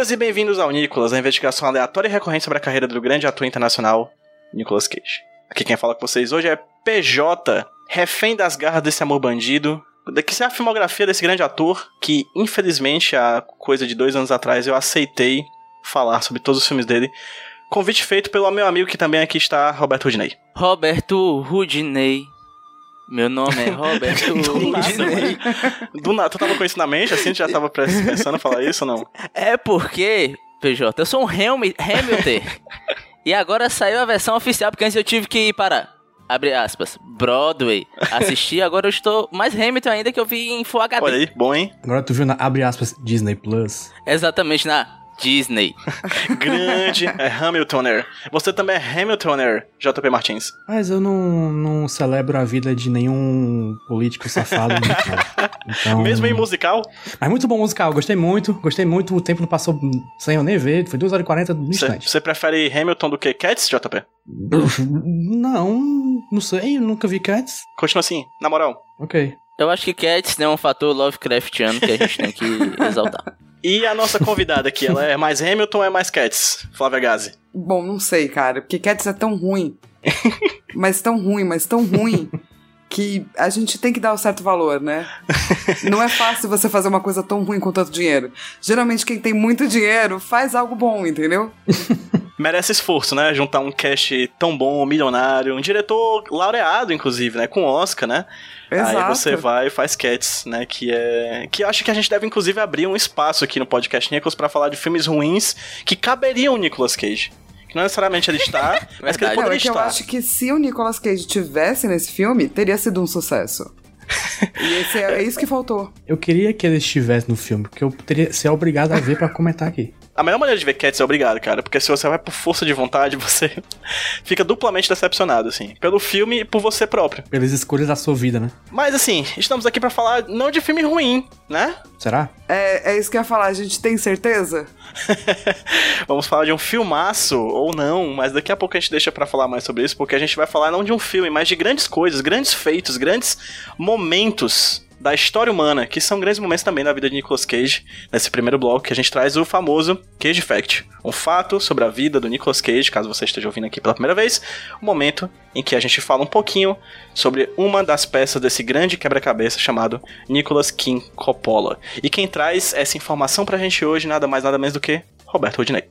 Bem-vindas e bem-vindos ao Nicolas, a investigação aleatória e recorrente sobre a carreira do grande ator internacional Nicolas Cage. Aqui quem fala com vocês hoje é PJ, refém das garras desse amor bandido. Que é a filmografia desse grande ator que, infelizmente, há coisa de dois anos atrás eu aceitei falar sobre todos os filmes dele. Convite feito pelo meu amigo que também aqui está, Roberto Rudinei. Roberto Rudinei. Meu nome é Roberto Do nada. Do nada, tu tava com isso na mente, assim, tu já tava pensando em falar isso ou não? É porque, PJ, eu sou um Hamilton. e agora saiu a versão oficial, porque antes eu tive que ir para, abre aspas, Broadway, assistir. Agora eu estou mais Hamilton ainda que eu vi em Full HD. Olha aí, bom, hein? Agora tu viu na, abre aspas, Disney Plus. Exatamente na Disney. Grande é Hamiltoner. Você também é Hamiltoner, JP Martins. Mas eu não, não celebro a vida de nenhum político safado. né? Então, Mesmo em musical, Mas muito bom musical, gostei muito, gostei muito. O tempo não passou sem eu nem ver, foi 2 horas e 40 no você instante. você prefere Hamilton do que Cats, JP? Não, não sei, eu nunca vi Cats. Continua assim, na moral. Ok. Eu acho que Cats é um fator Lovecraftiano que a gente tem que exaltar. E a nossa convidada aqui, ela é mais Hamilton ou é mais Cats? Flávia Gazi. Bom, não sei, cara, porque Cats é tão ruim. mas tão ruim, mas tão ruim. Que a gente tem que dar o certo valor, né? Não é fácil você fazer uma coisa tão ruim com tanto dinheiro. Geralmente, quem tem muito dinheiro faz algo bom, entendeu? Merece esforço, né? Juntar um cast tão bom, milionário, um diretor laureado, inclusive, né? Com Oscar, né? Aí Exato. você vai e faz Cats, né? Que é. Que eu acho que a gente deve, inclusive, abrir um espaço aqui no podcast Nicholas pra falar de filmes ruins que caberiam o Nicolas Cage. Que não necessariamente ele está, mas que ele Verdade. Não, poderia é que eu estar. acho que se o Nicolas Cage tivesse nesse filme, teria sido um sucesso. e esse é, é isso que faltou. Eu queria que ele estivesse no filme, porque eu teria ser obrigado a ver pra comentar aqui. A melhor maneira de ver Cats é obrigado, cara, porque se você vai por força de vontade, você fica duplamente decepcionado, assim, pelo filme e por você próprio. Pelas escolhas da sua vida, né? Mas assim, estamos aqui pra falar não de filme ruim, né? Será? É, é isso que eu ia falar, a gente tem certeza? Vamos falar de um filmaço ou não, mas daqui a pouco a gente deixa pra falar mais sobre isso, porque a gente vai falar não de um filme, mas de grandes coisas, grandes feitos, grandes momentos da história humana, que são grandes momentos também da vida de Nicolas Cage. Nesse primeiro bloco que a gente traz o famoso Cage Fact, um fato sobre a vida do Nicolas Cage, caso você esteja ouvindo aqui pela primeira vez, um momento em que a gente fala um pouquinho sobre uma das peças desse grande quebra-cabeça chamado Nicolas King Coppola. E quem traz essa informação pra gente hoje, nada mais nada menos do que Roberto Rodinei.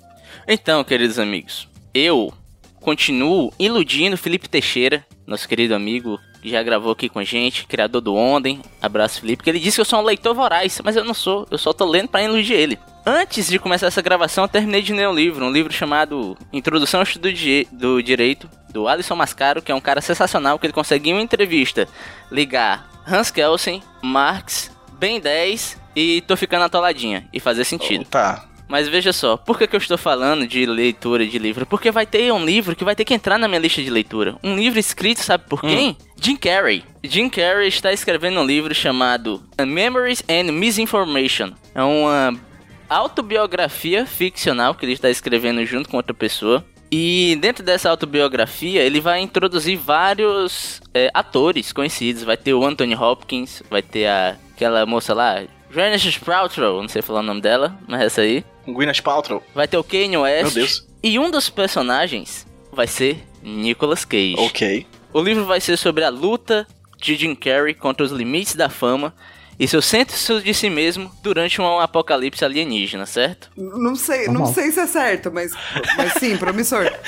Então, queridos amigos, eu continuo iludindo Felipe Teixeira, nosso querido amigo que já gravou aqui com a gente, criador do Onden. Abraço, Felipe, que ele disse que eu sou um leitor voraz, mas eu não sou, eu só tô lendo pra iludir ele. Antes de começar essa gravação, eu terminei de ler um livro, um livro chamado Introdução ao Estudo do Direito, do Alisson Mascaro, que é um cara sensacional, que ele conseguiu em uma entrevista ligar Hans Kelsen, Marx, Ben 10 e Tô Ficando Atoladinha, e fazer sentido. Tá. Mas veja só, por que, que eu estou falando de leitura de livro? Porque vai ter um livro que vai ter que entrar na minha lista de leitura. Um livro escrito, sabe por quem? Jim Carrey. Jim Carrey está escrevendo um livro chamado Memories and Misinformation. É uma autobiografia ficcional que ele está escrevendo junto com outra pessoa. E dentro dessa autobiografia, ele vai introduzir vários é, atores conhecidos. Vai ter o Anthony Hopkins, vai ter a, aquela moça lá, Gwyneth Paltrow, não sei falar o nome dela, mas essa aí. Gwyneth Paltrow. Vai ter o Kanye West. Meu Deus. E um dos personagens vai ser Nicolas Cage. Ok. O livro vai ser sobre a luta de Jim Carrey contra os limites da fama e seu senso de si mesmo durante um apocalipse alienígena, certo? Não sei, não Normal. sei se é certo, mas, mas sim, promissor.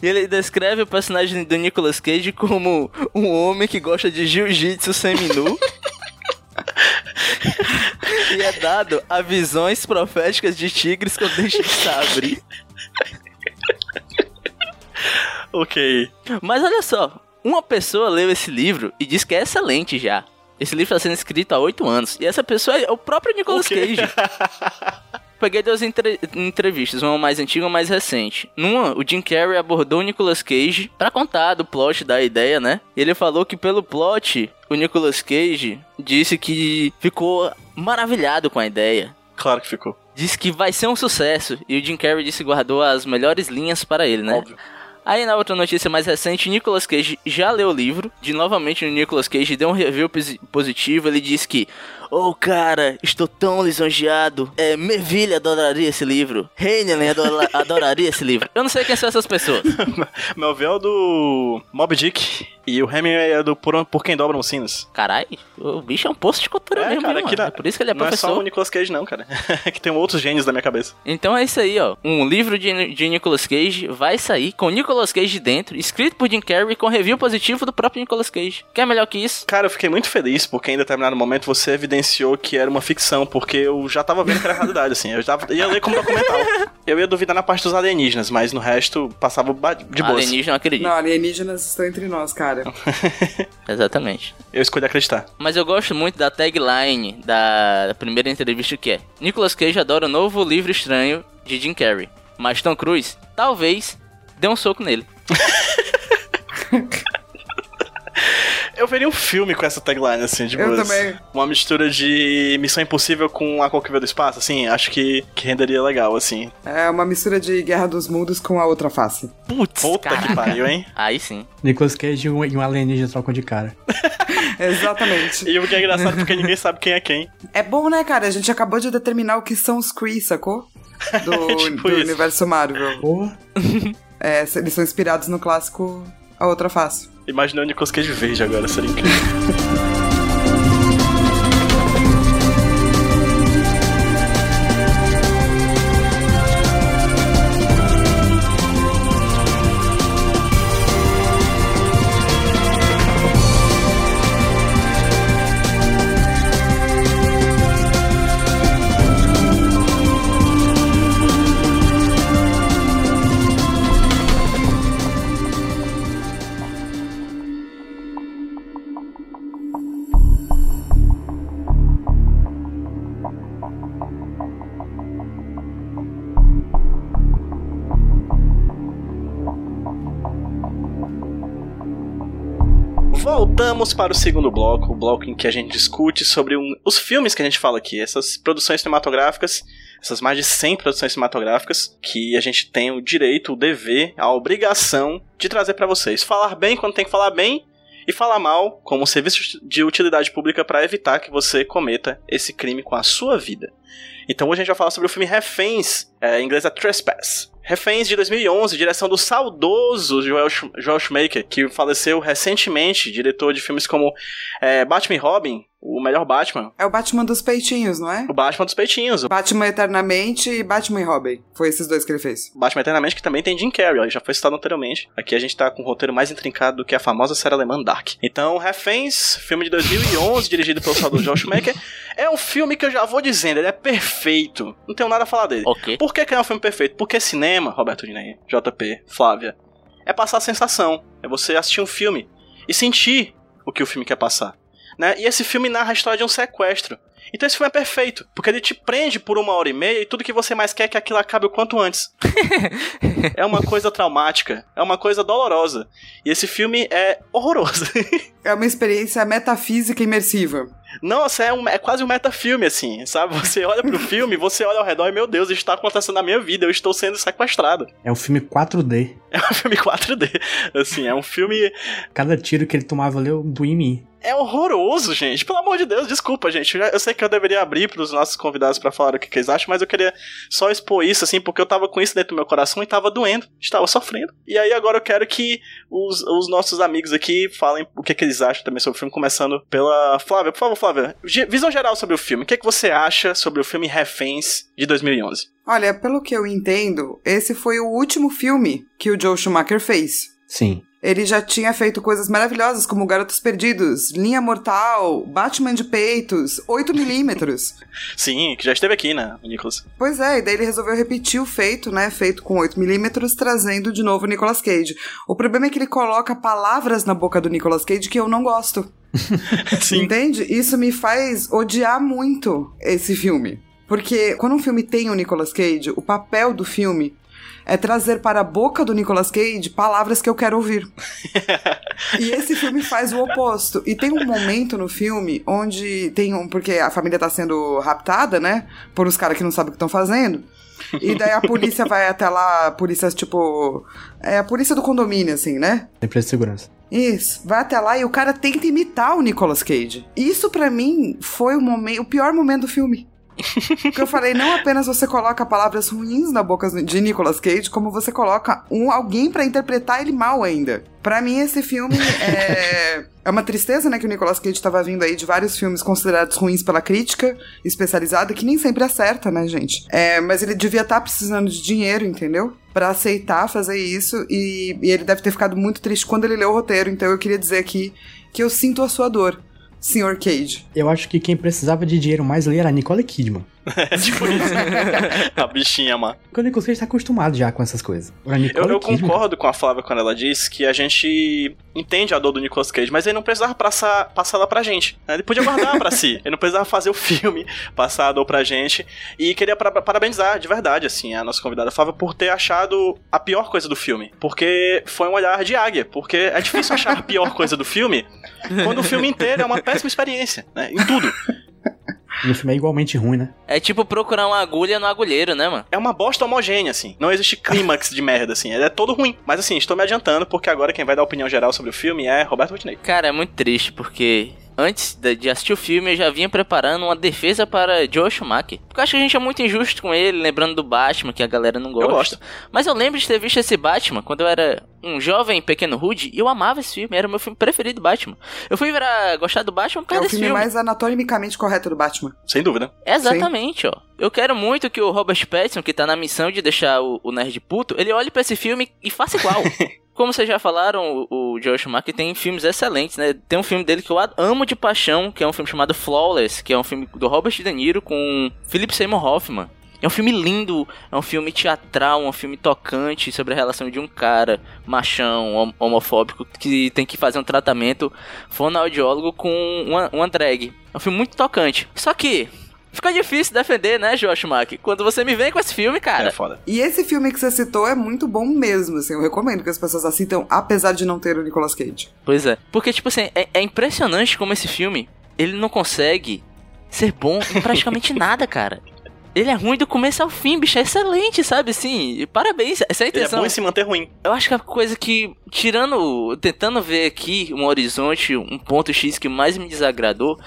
E ele descreve o personagem do Nicolas Cage como um homem que gosta de jiu-jitsu seminu. e é dado a visões proféticas de tigres com dente de sabre. ok. Mas olha só, uma pessoa leu esse livro e diz que é excelente já. Esse livro está sendo escrito há oito anos. E essa pessoa é o próprio Nicolas Ok. Cage. Peguei duas entre- entrevistas, uma mais antiga e uma mais recente. Numa, o Jim Carrey abordou o Nicolas Cage pra contar do plot da ideia, né? E ele falou que pelo plot, o Nicolas Cage disse que ficou maravilhado com a ideia. Claro que ficou. Disse que vai ser um sucesso. E o Jim Carrey disse que guardou as melhores linhas para ele, né? Óbvio. Aí na outra notícia mais recente, Nicolas Cage já leu o livro. De novamente o Nicolas Cage deu um review posi- positivo. Ele disse que, oh cara, estou tão lisonjeado. É, Merville adoraria esse livro. Heinlein adora- adoraria esse livro. Eu não sei quem são essas pessoas. Melville é do Mob Dick e o Hemingway é do Por, Por Quem Dobram os Sinos. Caralho, o bicho é um posto de cultura É, mesmo, cara, na- É por isso que ele é Não é só professor. o Nicolas Cage não, cara. É que tem outros gênios da minha cabeça. Então é isso aí, ó. Um livro de, de Nicolas Cage vai sair com Nicolas Cage dentro, escrito por Jim Carrey, com review positivo do próprio Nicolas Cage. Quer melhor que isso? Cara, eu fiquei muito feliz porque em determinado momento você evidenciou que era uma ficção, porque eu já tava vendo que era realidade, assim. Eu já ia ler como documental. Eu ia duvidar na parte dos alienígenas, mas no resto passava de boa. Alienígena, não acredito. Não, alienígenas estão entre nós, cara. Exatamente. Eu escolhi acreditar. Mas eu gosto muito da tagline da primeira entrevista que é Nicolas Cage adora o novo livro estranho de Jim Carrey. Mas Tom Cruise, talvez, dê um soco nele. Eu veria um filme com essa tagline, assim, de Eu boas. também. Uma mistura de Missão Impossível com A Qual que Veio do Espaço, assim, acho que, que renderia legal, assim. É uma mistura de Guerra dos Mundos com a outra face. Putz, Puta caraca. que pariu, hein? Aí sim. Nicolas Cage e um, e um alienígena trocam de cara. Exatamente. E o que é engraçado porque ninguém sabe quem é quem. É bom, né, cara? A gente acabou de determinar o que são os Kree, sacou? Do, Tipo do universo Marvel. Porra. É, eles são inspirados no clássico A Outra Face. Imaginei o Nicolas Cage verde agora, seria incrível. Para o segundo bloco, o bloco em que a gente discute sobre um- os filmes que a gente fala aqui, essas produções cinematográficas, essas mais de 100 produções cinematográficas que a gente tem o direito, o dever, a obrigação de trazer para vocês. Falar bem quando tem que falar bem e falar mal como serviço de utilidade pública para evitar que você cometa esse crime com a sua vida. Então hoje a gente vai falar sobre o filme Reféns, é, em inglês é Trespass. Reféns de 2011, direção do saudoso Joel, Sch- Joel Schumacher, que faleceu recentemente, diretor de filmes como é, Batman Robin, o melhor Batman, É o Batman dos peitinhos, não é? o Batman dos peitinhos, Batman Eternamente e Batman e Robin. Foi esses dois que ele fez. Batman Eternamente, que também tem Jim Carrey, ó, já foi citado anteriormente. Aqui a gente tá com um roteiro mais intrincado do que a famosa série alemã Dark. Então, Reféns, filme de 2011, dirigido pelo saudoso Joel Schumacher, é um filme que eu já vou dizendo, ele é perfeito. Não tenho nada a falar dele. Ok. Por que, que é um filme perfeito? Porque cinema, Roberto Dinei, JP, Flávia, é passar a sensação. É você assistir um filme e sentir o que o filme quer passar. Né? E esse filme narra a história de um sequestro. Então esse filme é perfeito, porque ele te prende por uma hora e meia e tudo que você mais quer é que aquilo acabe o quanto antes. é uma coisa traumática, é uma coisa dolorosa. E esse filme é horroroso. É uma experiência metafísica imersiva. Nossa, é, um- é quase um metafilme, assim, sabe? Você olha pro filme, você olha ao redor e, meu Deus, isso está acontecendo na minha vida, eu estou sendo sequestrado. É um filme 4D. É um filme 4D. Assim, é um filme. Cada tiro que ele tomava ali, eu doía em mim. É horroroso, gente. Pelo amor de Deus, desculpa, gente. Eu, já- eu sei que eu deveria abrir pros nossos convidados pra falar o que, que eles acham, mas eu queria só expor isso, assim, porque eu tava com isso dentro do meu coração e tava doendo. Estava sofrendo. E aí agora eu quero que os, os nossos amigos aqui falem o que, que eles acham também sobre o filme, começando pela Flávia. Por favor, Flávia, visão geral sobre o filme. O que, que você acha sobre o filme Reféns de 2011? Olha, pelo que eu entendo, esse foi o último filme que o Joe Schumacher fez. Sim. Ele já tinha feito coisas maravilhosas como Garotos Perdidos, Linha Mortal, Batman de Peitos, 8mm. Sim, que já esteve aqui, né, o Nicholas? Pois é, e daí ele resolveu repetir o feito, né? Feito com 8mm, trazendo de novo o Nicolas Cage. O problema é que ele coloca palavras na boca do Nicolas Cage que eu não gosto. Sim. Entende? Isso me faz odiar muito esse filme. Porque quando um filme tem o Nicolas Cage, o papel do filme é trazer para a boca do Nicolas Cage palavras que eu quero ouvir. e esse filme faz o oposto. E tem um momento no filme onde tem um. Porque a família tá sendo raptada, né? Por uns caras que não sabem o que estão fazendo. E daí a polícia vai até lá, a polícia, tipo. É a polícia do condomínio, assim, né? Empresa de segurança. Isso, vai até lá e o cara tenta imitar o Nicolas Cage. Isso pra mim foi o momento, o pior momento do filme. Porque eu falei, não apenas você coloca palavras ruins na boca de Nicolas Cage, como você coloca um alguém pra interpretar ele mal ainda. Pra mim esse filme é é uma tristeza, né, que o Nicolas Cage tava vindo aí de vários filmes considerados ruins pela crítica especializada, que nem sempre acerta, né, gente? É, mas ele devia estar precisando de dinheiro, entendeu? Pra aceitar fazer isso e, e ele deve ter ficado muito triste quando ele leu o roteiro, então eu queria dizer aqui que eu sinto a sua dor. Sr. Cage. Eu acho que quem precisava de dinheiro mais ali era a Nicole Kidman. É tipo isso. a bichinha, mano. Porque o Nicolas Cage tá acostumado já com essas coisas. Eu, eu concordo com a Flávia quando ela diz que a gente entende a dor do Nicolas Cage, mas ele não precisava passar, passar ela pra gente. né? Ele podia guardar pra si. Ele não precisava fazer o filme, passar a dor pra gente. E queria para- parabenizar, de verdade, assim, a nossa convidada Flávia por ter achado a pior coisa do filme. Porque foi um olhar de águia. Porque é difícil achar a pior coisa do filme quando o filme inteiro é uma péssima experiência, né? Em tudo. E o filme é igualmente ruim, né? É tipo procurar uma agulha no agulheiro, né, mano? É uma bosta homogênea, assim. Não existe clímax de merda, assim. Ele é todo ruim. Mas assim, estou me adiantando, porque agora quem vai dar a opinião geral sobre o filme é Roberto Whitney. Cara, é muito triste, porque antes de de assistir o filme eu já vinha preparando uma defesa para Joe Schumacher. Porque eu acho que a gente é muito injusto com ele, lembrando do Batman, que a galera não gosta. Eu gosto. Mas eu lembro de ter visto esse Batman quando eu era um jovem pequeno rude e eu amava esse filme, era o meu filme preferido Batman. Eu fui virar gostar do Batman por É causa o desse filme filme. mais anatomicamente correto do Batman. Sem dúvida. Exatamente, ó. Eu quero muito que o Robert Pattinson, que tá na missão de deixar o, o nerd puto, ele olhe pra esse filme e faça igual. Como vocês já falaram, o, o Joel Schumacher tem filmes excelentes, né? Tem um filme dele que eu amo de paixão, que é um filme chamado Flawless, que é um filme do Robert De Niro com Philip Seymour Hoffman. É um filme lindo, é um filme teatral, um filme tocante sobre a relação de um cara machão, hom- homofóbico, que tem que fazer um tratamento fonoaudiólogo com uma, uma drag. É um filme muito tocante. Só que fica difícil defender, né, Joel Schumacher? Quando você me vem com esse filme, cara. É foda. E esse filme que você citou é muito bom mesmo, assim. Eu recomendo que as pessoas assistam, apesar de não ter o Nicolas Cage. Pois é. Porque, tipo assim, é, é impressionante como esse filme, ele não consegue ser bom em praticamente nada, cara. Ele é ruim do começo ao fim, bicho. É excelente, sabe? Assim, e parabéns. Essa é a Ele é intenção. bom em se manter ruim. Eu acho que a coisa que, tirando, tentando ver aqui um horizonte, um ponto X que mais me desagradou,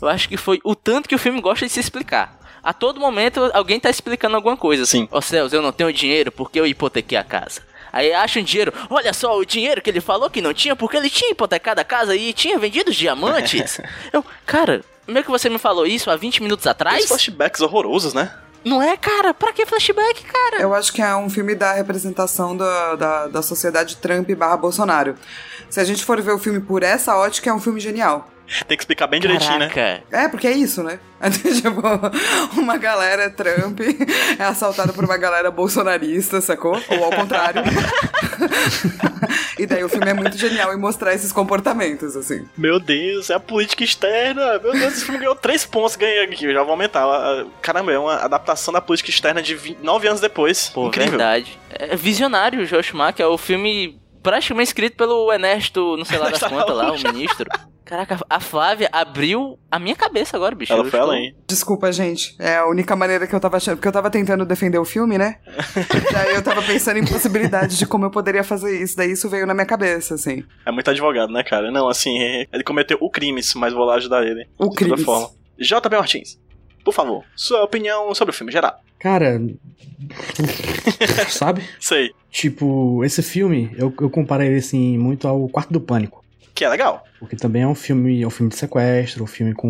eu acho que foi o tanto que o filme gosta de se explicar. A todo momento alguém tá explicando alguma coisa. Sim. Ó céus, eu não tenho dinheiro porque eu hipotequei a casa. Aí acha um dinheiro, olha só o dinheiro que ele falou que não tinha porque ele tinha hipotecado a casa e tinha vendido os diamantes. eu, cara, meio que você me falou isso há 20 minutos atrás? Os flashbacks horrorosos, né? Não é, cara? Pra que flashback, cara? Eu acho que é um filme da representação da, da, da sociedade Trump barra Bolsonaro. Se a gente for ver o filme por essa ótica, é um filme genial. Tem que explicar bem direitinho, né? Caraca. É, porque é isso, né? tipo, uma galera Trump é assaltada por uma galera bolsonarista, sacou? Ou ao contrário. e daí o filme é muito genial em mostrar esses comportamentos, assim. Meu Deus, é a política externa. Meu Deus, esse filme ganhou 3 pontos. Ganhei aqui, eu já vou aumentar. Caramba, é uma adaptação da política externa de 9 anos depois. Pô, Incrível. verdade. É visionário o Josh Schumacher, é o filme praticamente escrito pelo Ernesto, não sei lá das quantas lá, o ministro. Caraca, a Flávia abriu a minha cabeça agora, bicho. Ela foi estou- além. Desculpa, gente. É a única maneira que eu tava achando. Porque eu tava tentando defender o filme, né? daí eu tava pensando em possibilidades de como eu poderia fazer isso. Daí isso veio na minha cabeça, assim. É muito advogado, né, cara? Não, assim, ele cometeu o crime, mas vou lá ajudar ele. O de crime. toda forma. JB Martins, por favor, sua opinião sobre o filme geral. Cara. sabe? Sei, Tipo, esse filme, eu, eu comparei ele assim muito ao Quarto do Pânico. que é legal. Porque também é um filme, é um filme de sequestro, um filme com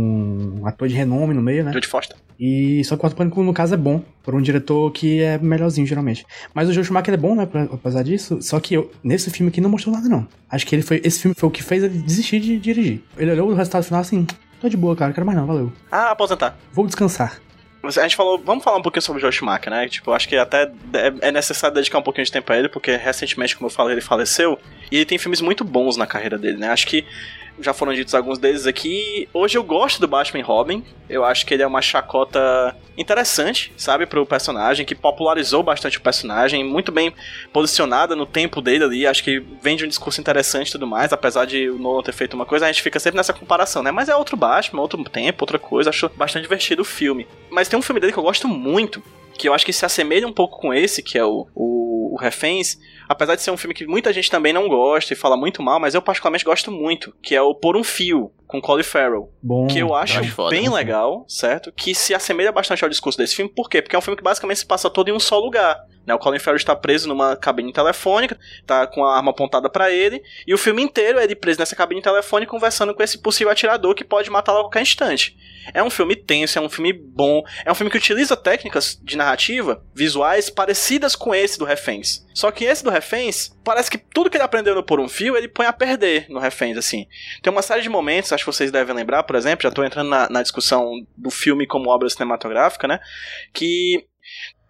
um ator de renome no meio, né? Jodie Foster. E só que o Quarto Pânico, no caso, é bom. Por um diretor que é melhorzinho, geralmente. Mas o Joe Schumacher é bom, né? Apesar disso. Só que eu, nesse filme aqui não mostrou nada, não. Acho que ele foi. Esse filme foi o que fez ele desistir de dirigir. Ele olhou o resultado final assim. Tô de boa, cara. Quero mais não, valeu. Ah, aposentar. Vou descansar. A gente falou, vamos falar um pouquinho sobre o Joe Schumacher, né? Tipo, acho que até é- é necessário dedicar um pouquinho de tempo a ele, porque recentemente, como eu falei, ele faleceu. E ele tem filmes muito bons na carreira dele, né? Acho que já foram ditos alguns deles aqui. Hoje eu gosto do Batman Robin. Eu acho que ele é uma chacota interessante, sabe, pro personagem, que popularizou bastante o personagem, muito bem posicionada no tempo dele ali. Acho que vende um discurso interessante e tudo mais, apesar de o Nolan ter feito uma coisa, a gente fica sempre nessa comparação, né? Mas é outro Batman, outro tempo, outra coisa. Acho bastante divertido o filme. Mas tem um filme dele que eu gosto muito, que eu acho que se assemelha um pouco com esse, que é o, o, o Reféns, apesar de ser um filme que muita gente também não gosta e fala muito mal, mas eu particularmente gosto muito, que é o Por um Fio, com Colin Farrell. Bom. Que eu acho foda. bem legal, certo? Que se assemelha bastante ao discurso desse filme. Por quê? Porque é um filme que basicamente se passa todo em um só lugar. Né? O Colin Farrell está preso numa cabine telefônica, tá com a arma apontada pra ele, e o filme inteiro é ele preso nessa cabine telefônica conversando com esse possível atirador que pode matá-lo a qualquer instante. É um filme tenso, é um filme bom, é um filme que utiliza técnicas de narrativa visuais parecidas com esse do Reféns. Só que esse do Reféns, parece que tudo que ele aprendeu no Por um Fio, ele põe a perder no Reféns, assim. Tem uma série de momentos, acho que vocês devem lembrar, por exemplo, já tô entrando na, na discussão do filme como obra cinematográfica, né? Que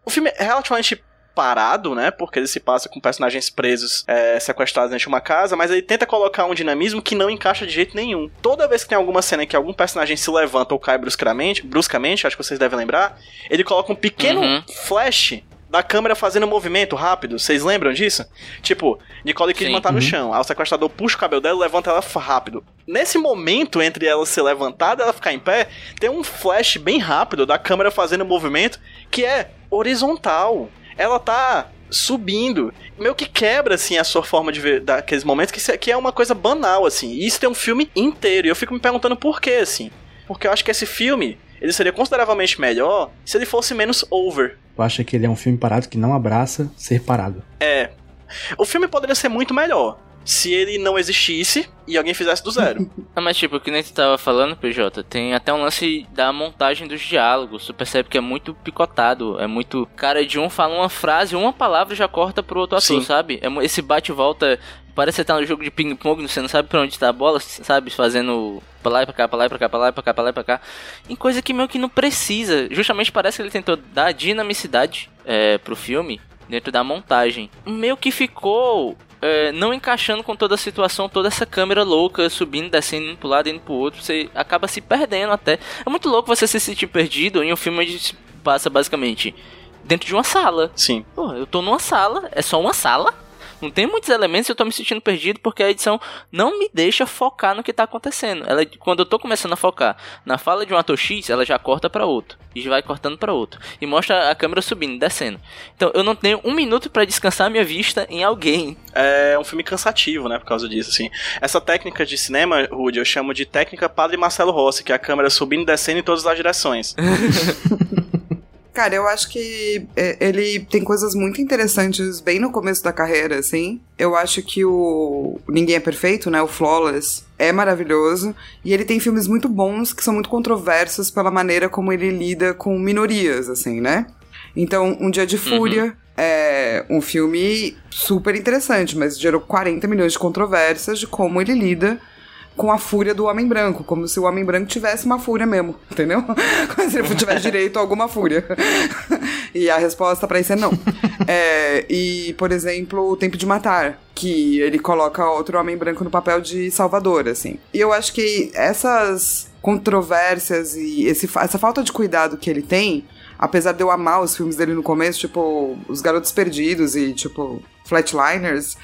o filme é relativamente parado, né? Porque ele se passa com personagens presos, é, sequestrados dentro de uma casa, mas ele tenta colocar um dinamismo que não encaixa de jeito nenhum. Toda vez que tem alguma cena em que algum personagem se levanta ou cai bruscamente, bruscamente, acho que vocês devem lembrar, ele coloca um pequeno Uhum. flash da câmera fazendo um movimento rápido. Vocês lembram disso? Tipo, Nicole Kidman Sim. tá no Uhum. chão, aí o sequestrador puxa o cabelo dela e levanta ela rápido. Nesse momento entre ela ser levantada e ela ficar em pé, tem um flash bem rápido da câmera fazendo um movimento que é horizontal. Ela tá subindo, meio que quebra assim a sua forma de ver daqueles momentos que, se- que é uma coisa banal assim. E isso tem um filme inteiro. E eu fico me perguntando por quê assim. Porque eu acho que esse filme ele seria consideravelmente melhor se ele fosse menos over. Tu acha que ele é um filme parado que não abraça ser parado? É. O filme poderia ser muito melhor se ele não existisse e alguém fizesse do zero. Ah, mas tipo, que nem tu tava falando, PJ, tem até um lance da montagem dos diálogos. Tu percebe que é muito picotado. É muito. Cara, de um fala uma frase, uma palavra já corta pro outro ator, Sim. sabe? É esse bate e volta. Parece que você tá no jogo de ping-pong, você não sabe pra onde tá a bola, sabe? Fazendo pra lá e pra cá, pra lá e pra cá, pra lá e pra cá, pra lá e pra cá. Em coisa que meio que não precisa. Justamente parece que ele tentou dar dinamicidade é, pro filme dentro da montagem. Meio que ficou é, não encaixando com toda a situação, toda essa câmera louca, subindo, descendo, indo pro lado, indo pro outro, você acaba se perdendo até. É muito louco você se sentir perdido em um filme onde se passa basicamente dentro de uma sala. Sim. Pô, eu tô numa sala, é só uma sala. Não tem muitos elementos e eu tô me sentindo perdido porque a edição não me deixa focar no que tá acontecendo. Ela, quando eu tô começando a focar na fala de um ator X, ela já corta pra outro. E vai cortando pra outro. E mostra a câmera subindo, descendo. Então eu não tenho um minuto pra descansar minha vista em alguém. É um filme cansativo, né, por causa disso, assim. Essa técnica de cinema, Rude, eu chamo de técnica Padre Marcelo Rossi, que é a câmera subindo e descendo em todas as direções. Cara, eu acho que é, ele tem coisas muito interessantes bem no começo da carreira, assim. Eu acho que o Ninguém é Perfeito, né? O Flawless é maravilhoso. E ele tem filmes muito bons que são muito controversos pela maneira como ele lida com minorias, assim, né? Então, Um Dia de Fúria é um filme super interessante, mas gerou 40 milhões de controvérsias de como ele lida com a fúria do homem branco, como se o homem branco tivesse uma fúria mesmo, entendeu? Como se ele tivesse direito a alguma fúria. e a resposta pra isso é não. É, e, por exemplo, O Tempo de Matar, que ele coloca outro homem branco no papel de salvador, assim. E eu acho que essas controvérsias e esse, essa falta de cuidado que ele tem, apesar de eu amar os filmes dele no começo, tipo Os Garotos Perdidos e, tipo, Flatliners,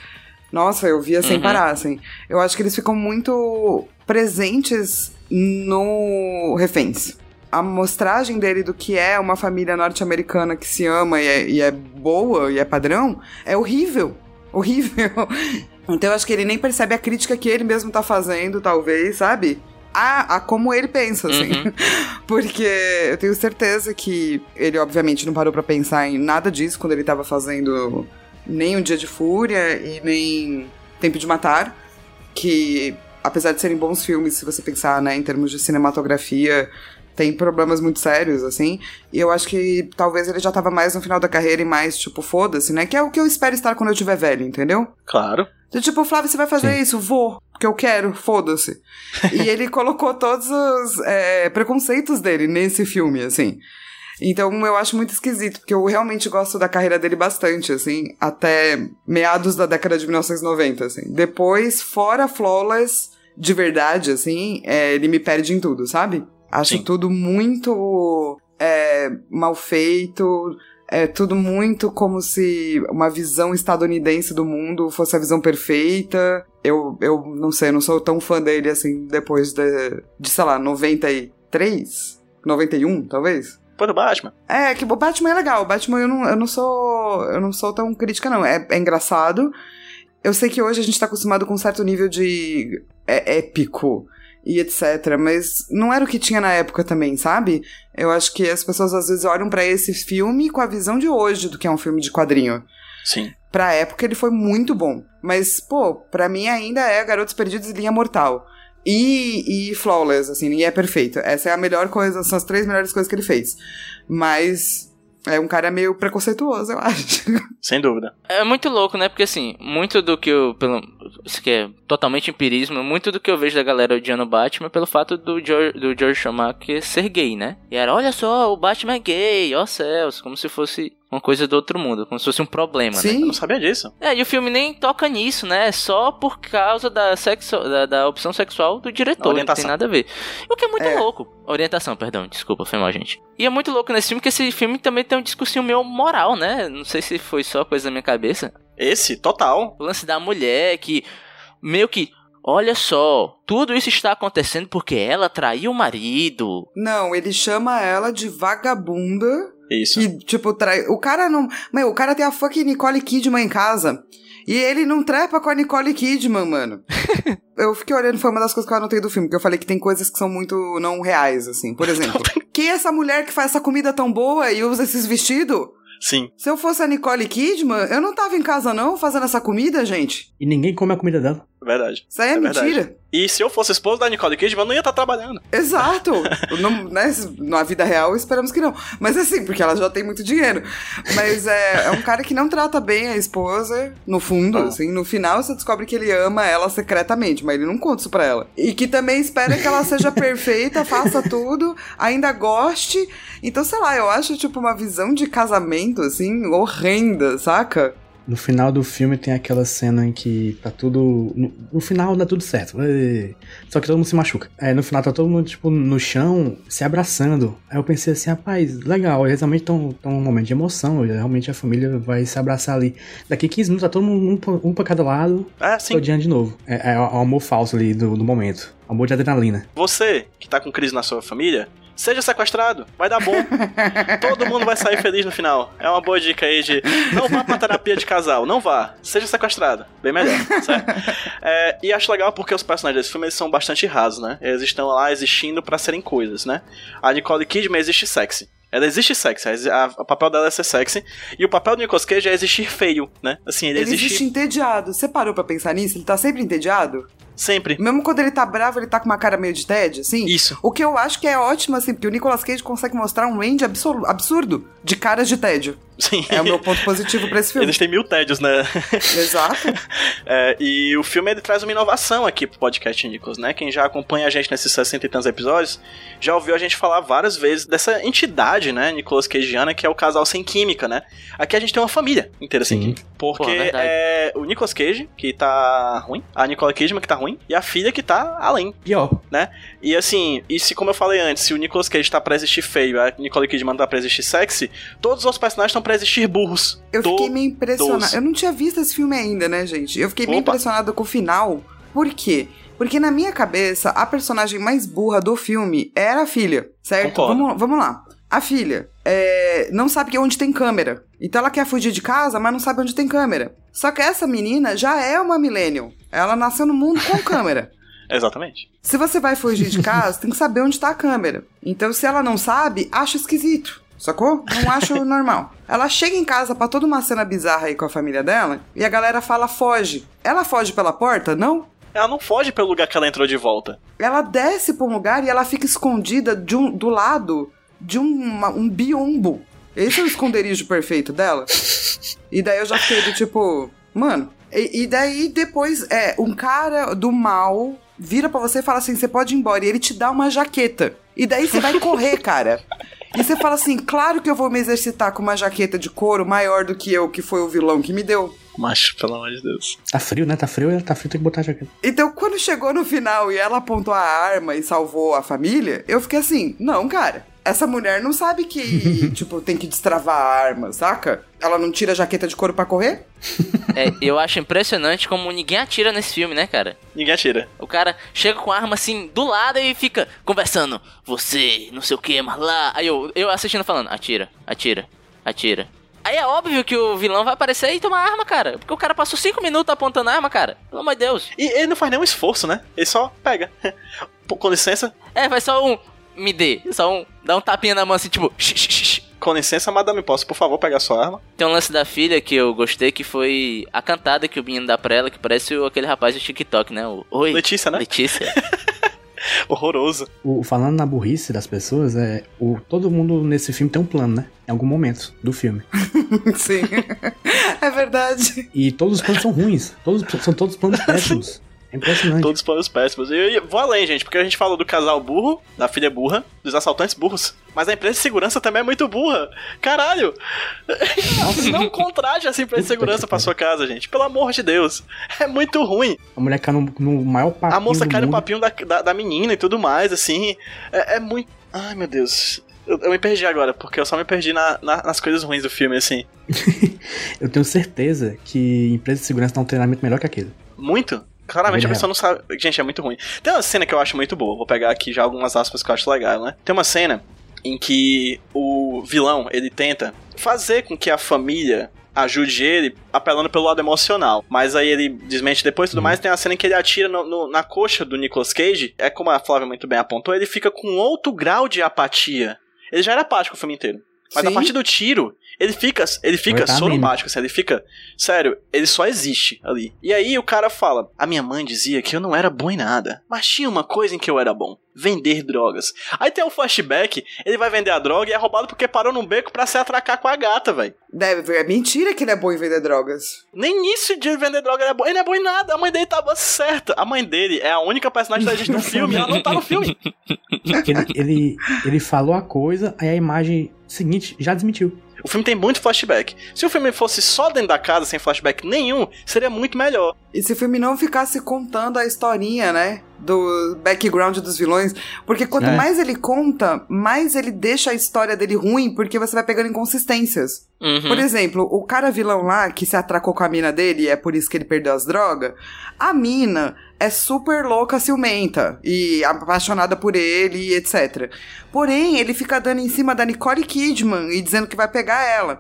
nossa, eu via sem Uhum. parar, assim. Eu acho que eles ficam muito presentes no Reféns. A mostragem dele do que é uma família norte-americana que se ama e é, e é boa e é padrão é horrível. Horrível. Então eu acho que ele nem percebe a crítica que ele mesmo tá fazendo, talvez, sabe? A, a como ele pensa, assim. Uhum. Porque eu tenho certeza que ele, obviamente, não parou pra pensar em nada disso quando ele tava fazendo nem Um Dia de Fúria e nem Tempo de Matar, que, apesar de serem bons filmes, se você pensar né, em termos de cinematografia, tem problemas muito sérios, assim. E eu acho que talvez ele já tava mais no final da carreira e mais, tipo, foda-se, né? Que é o que eu espero estar quando eu tiver velho, entendeu? Claro. Tipo, Flávio, você vai fazer Sim. isso? Vou, porque eu quero, foda-se. e ele colocou todos os é, preconceitos dele nesse filme, assim. Então eu acho muito esquisito, porque eu realmente gosto da carreira dele bastante, assim, até meados da década de 1990, assim. Depois, fora Flawless, de verdade, assim, é, ele me perde em tudo, sabe? Acho Sim. tudo muito é, mal feito, é tudo muito como se uma visão estadunidense do mundo fosse a visão perfeita. Eu, eu não sei, eu não sou tão fã dele assim depois de, de sei lá, 93? 91, talvez? Pô, do Batman. É, que o Batman é legal. O Batman eu não, eu não sou. Eu não sou tão crítica, não. É, é engraçado. Eu sei que hoje a gente tá acostumado com um certo nível de é, épico e etc. Mas não era o que tinha na época também, sabe? Eu acho que as pessoas às vezes olham pra esse filme com a visão de hoje do que é um filme de quadrinho. Sim. Pra época ele foi muito bom. Mas, pô, pra mim ainda é Garotos Perdidos e Linha Mortal. E, e Flawless, assim, e é perfeito. Essa é a melhor coisa, são as três melhores coisas que ele fez. Mas é um cara meio preconceituoso, eu acho. Sem dúvida. É muito louco, né? Porque assim, muito do que eu. Pelo, isso que é totalmente empirismo, muito do que eu vejo da galera odiando o Batman é pelo fato do George, do George Schumacher ser gay, né? E era, olha só, o Batman é gay, ó céus, como se fosse uma coisa do outro mundo, como se fosse um problema, né? Eu Sim, não sabia disso. É, e o filme nem toca nisso, né? É só por causa da, sexo, da, da opção sexual do diretor, não tem nada a ver. O que é muito É. louco. Orientação, perdão, desculpa, foi mal, gente. E é muito louco nesse filme que esse filme também tem um discursinho meio moral, né? Não sei se foi só coisa da minha cabeça. Esse, total. O lance da mulher que meio que. Olha só, tudo isso está acontecendo porque ela traiu o marido. não, ele chama ela de vagabunda. Isso. Que, tipo, trai... o cara não. Meu, o cara tem a fucking Nicole Kidman em casa. E ele não trepa com a Nicole Kidman, mano. eu fiquei olhando, foi uma das coisas que eu anotei do filme, porque eu falei que tem coisas que são muito não reais, assim. Por exemplo, quem é essa mulher que faz essa comida tão boa e usa esses vestidos? Sim. Se eu fosse a Nicole Kidman, eu não tava em casa não fazendo essa comida, gente. E ninguém come a comida dela. Verdade. Isso aí é, É verdade. mentira. E se eu fosse esposo da Nicole Kidman, eu não ia estar trabalhando. Exato. não, né, na vida real, esperamos que não. Mas assim, porque ela já tem muito dinheiro. Mas é, é um cara que não trata bem a esposa, no fundo, Ah. assim. No final, você descobre que ele ama ela secretamente, mas ele não conta isso pra ela. E que também espera que ela seja perfeita, faça tudo, ainda goste. Então, sei lá, eu acho, tipo, uma visão de casamento, assim, horrenda, saca? No final do filme tem aquela cena em que tá tudo. No, no final dá tudo certo. Só que todo mundo se machuca. É, no final tá todo mundo, tipo, no chão, se abraçando. Aí eu pensei assim, rapaz, legal, eles realmente estão num momento de emoção. Realmente a família vai se abraçar ali. Daqui 15 minutos tá todo mundo um, pra- um pra cada lado, É, sim. odiando de novo. É, é o amor falso ali do, do momento. Amor de adrenalina. Você que tá com crise na sua família, seja sequestrado. Vai dar bom. Todo mundo vai sair feliz no final. É uma boa dica aí de não vá pra terapia de casal. Não vá. Seja sequestrado. Bem melhor, certo? É, e acho legal porque os personagens desse filme eles são bastante rasos, né? Eles estão lá existindo pra serem coisas, né? A Nicole Kidman existe sexy. Ela existe sexy, o papel dela é ser sexy. E o papel do Nicolas Cage é existir feio, né? Assim, ele, Ele existe, existe entediado. Você parou pra pensar nisso? Ele tá sempre entediado? Sempre. Mesmo quando ele tá bravo, ele tá com uma cara meio de tédio, assim? Isso. O que eu acho que é ótimo, assim, porque o Nicolas Cage consegue mostrar um range absurdo de caras de tédio. Sim. É o meu ponto positivo pra esse filme. Eles têm mil tédios, né? Exato. É, e o filme ele traz uma inovação aqui pro podcast Nicholas, né? Quem já acompanha a gente nesses 60 e tantos episódios já ouviu a gente falar várias vezes dessa entidade, né? Nicolas Cageana, que é o casal sem química, né? Aqui a gente tem uma família inteira sem Sim. química. Porque Pô, verdade. é o Nicolas Cage, que tá ruim, a Nicole Kidman, que tá ruim, e a filha que tá além. Pior. E assim, e se como eu falei antes, se o Nicolas Cage tá pra existir feio, a Nicole Kidman tá pra existir sexy, todos os outros personagens estão pra existir burros. Eu fiquei meio Todos. impressionada. Eu não tinha visto esse filme ainda, né, gente? Eu fiquei meio Opa. impressionada com o final. Por quê? Porque na minha cabeça, a personagem mais burra do filme era a filha, certo? Concordo. Vamos, vamos lá. A filha é, não sabe que onde tem câmera. Então ela quer fugir de casa, mas não sabe onde tem câmera. Só que essa menina já é uma millennial. Ela nasceu no mundo com câmera. Exatamente. Se você vai fugir de casa, tem que saber onde tá a câmera. Então, se ela não sabe, acha esquisito. Sacou? Não acho normal. Ela chega em casa pra toda uma cena bizarra aí com a família dela e a galera fala foge. Ela foge pela porta? Não. Ela não foge pelo lugar que ela entrou de volta. Ela desce pra um lugar e ela fica escondida de um, do lado de um, uma- um biombo. Esse é o esconderijo perfeito dela. E daí eu já fiquei do tipo, mano. E, e daí depois é um cara do mal vira pra você e fala assim: você pode ir embora. E ele te dá uma jaqueta. E daí você vai correr, cara. E você fala assim: claro que eu vou me exercitar com uma jaqueta de couro maior do que eu, que foi o vilão que me deu. Macho, pelo amor de Deus. Tá frio, né? Tá frio, tá frio, tem que botar a jaqueta. Então, quando chegou no final e ela apontou a arma e salvou a família, eu fiquei assim: não, cara. Essa mulher não sabe que, tipo, tem que destravar a arma, saca? Ela não tira a jaqueta de couro pra correr? É, eu acho impressionante como ninguém atira nesse filme, né, cara? Ninguém atira. O cara chega com a arma assim do lado e fica conversando. Você, não sei o que, mas lá. Aí eu, eu assistindo falando: atira, atira, atira. Aí é óbvio que o vilão vai aparecer e tomar a arma, cara. Porque o cara passou cinco minutos apontando a arma, cara. Pelo amor de Deus. E ele não faz nenhum esforço, né? Ele só pega. Com licença. É, vai só um. Me dê. Só um. Dá um tapinha na mão assim, tipo. Com licença, madame, posso, por favor, pegar sua arma? Tem um lance da filha que eu gostei que foi a cantada que o menino dá pra ela, que parece aquele rapaz do TikTok, né? O, Oi. Letícia, né? Letícia. Horroroso. O, falando na burrice das pessoas, é, o, todo mundo nesse filme tem um plano, né? Em algum momento do filme. Sim. é verdade. E todos os planos são ruins. Todos, são todos planos péssimos. É impressionante. Todos os planos péssimos. E eu vou além, gente, porque a gente falou do casal burro, da filha burra, dos assaltantes burros. Mas a empresa de segurança também é muito burra. Caralho! Não contrate essa empresa de segurança pra sua casa, gente. Pelo amor de Deus. É muito ruim. A mulher cai no, no maior papinho A moça cai no papinho da, da, da menina e tudo mais, assim. É, é muito. Ai, meu Deus. Eu, eu me perdi agora, porque eu só me perdi na- na- nas coisas ruins do filme, assim. Eu tenho certeza que empresas de segurança dão um treinamento melhor que aquele. Muito. Claramente a Vida pessoa não sabe. Gente, é muito ruim. Tem uma cena que eu acho muito boa. Vou pegar aqui já algumas aspas que eu acho legal, né? Tem uma cena em que o vilão ele tenta fazer com que a família ajude ele apelando pelo lado emocional. Mas aí ele desmente depois e tudo mais. Tem a cena em que ele atira no- no- na coxa do Nicolas Cage. É como a Flávia muito bem apontou, ele fica com outro grau de apatia. Ele já era apático o filme inteiro. Mas a Sim. partir do tiro, ele fica, ele fica tá sorumbático, assim, ele fica. Sério, ele só existe ali. E aí o cara fala: A minha mãe dizia que eu não era bom em nada, mas tinha uma coisa em que eu era bom: vender drogas. Aí tem o flashback, ele vai vender a droga e é roubado porque parou num beco pra se atracar com a gata, velho. Deve, é mentira que ele é bom em vender drogas. Nem isso de vender droga ele é bom. Ele não é bom em nada. A mãe dele tava certa. A mãe dele é a única personagem da gente no filme. Ela não tá no filme. Ele, ele, ele falou a coisa, aí a imagem seguinte já desmentiu. O filme tem muito flashback. Se o filme fosse só dentro da casa, sem flashback nenhum, seria muito melhor. E se o filme não ficasse contando a historinha, né? Do background dos vilões. Porque quanto É. mais ele conta, mais ele deixa a história dele ruim, porque você vai pegando inconsistências. Uhum. Por exemplo, o cara vilão lá que se atracou com a mina dele e é por isso que ele perdeu as drogas. A mina é super louca, ciumenta e apaixonada por ele e etc. Porém, ele fica dando em cima da Nicole Kidman e dizendo que vai pegar ela.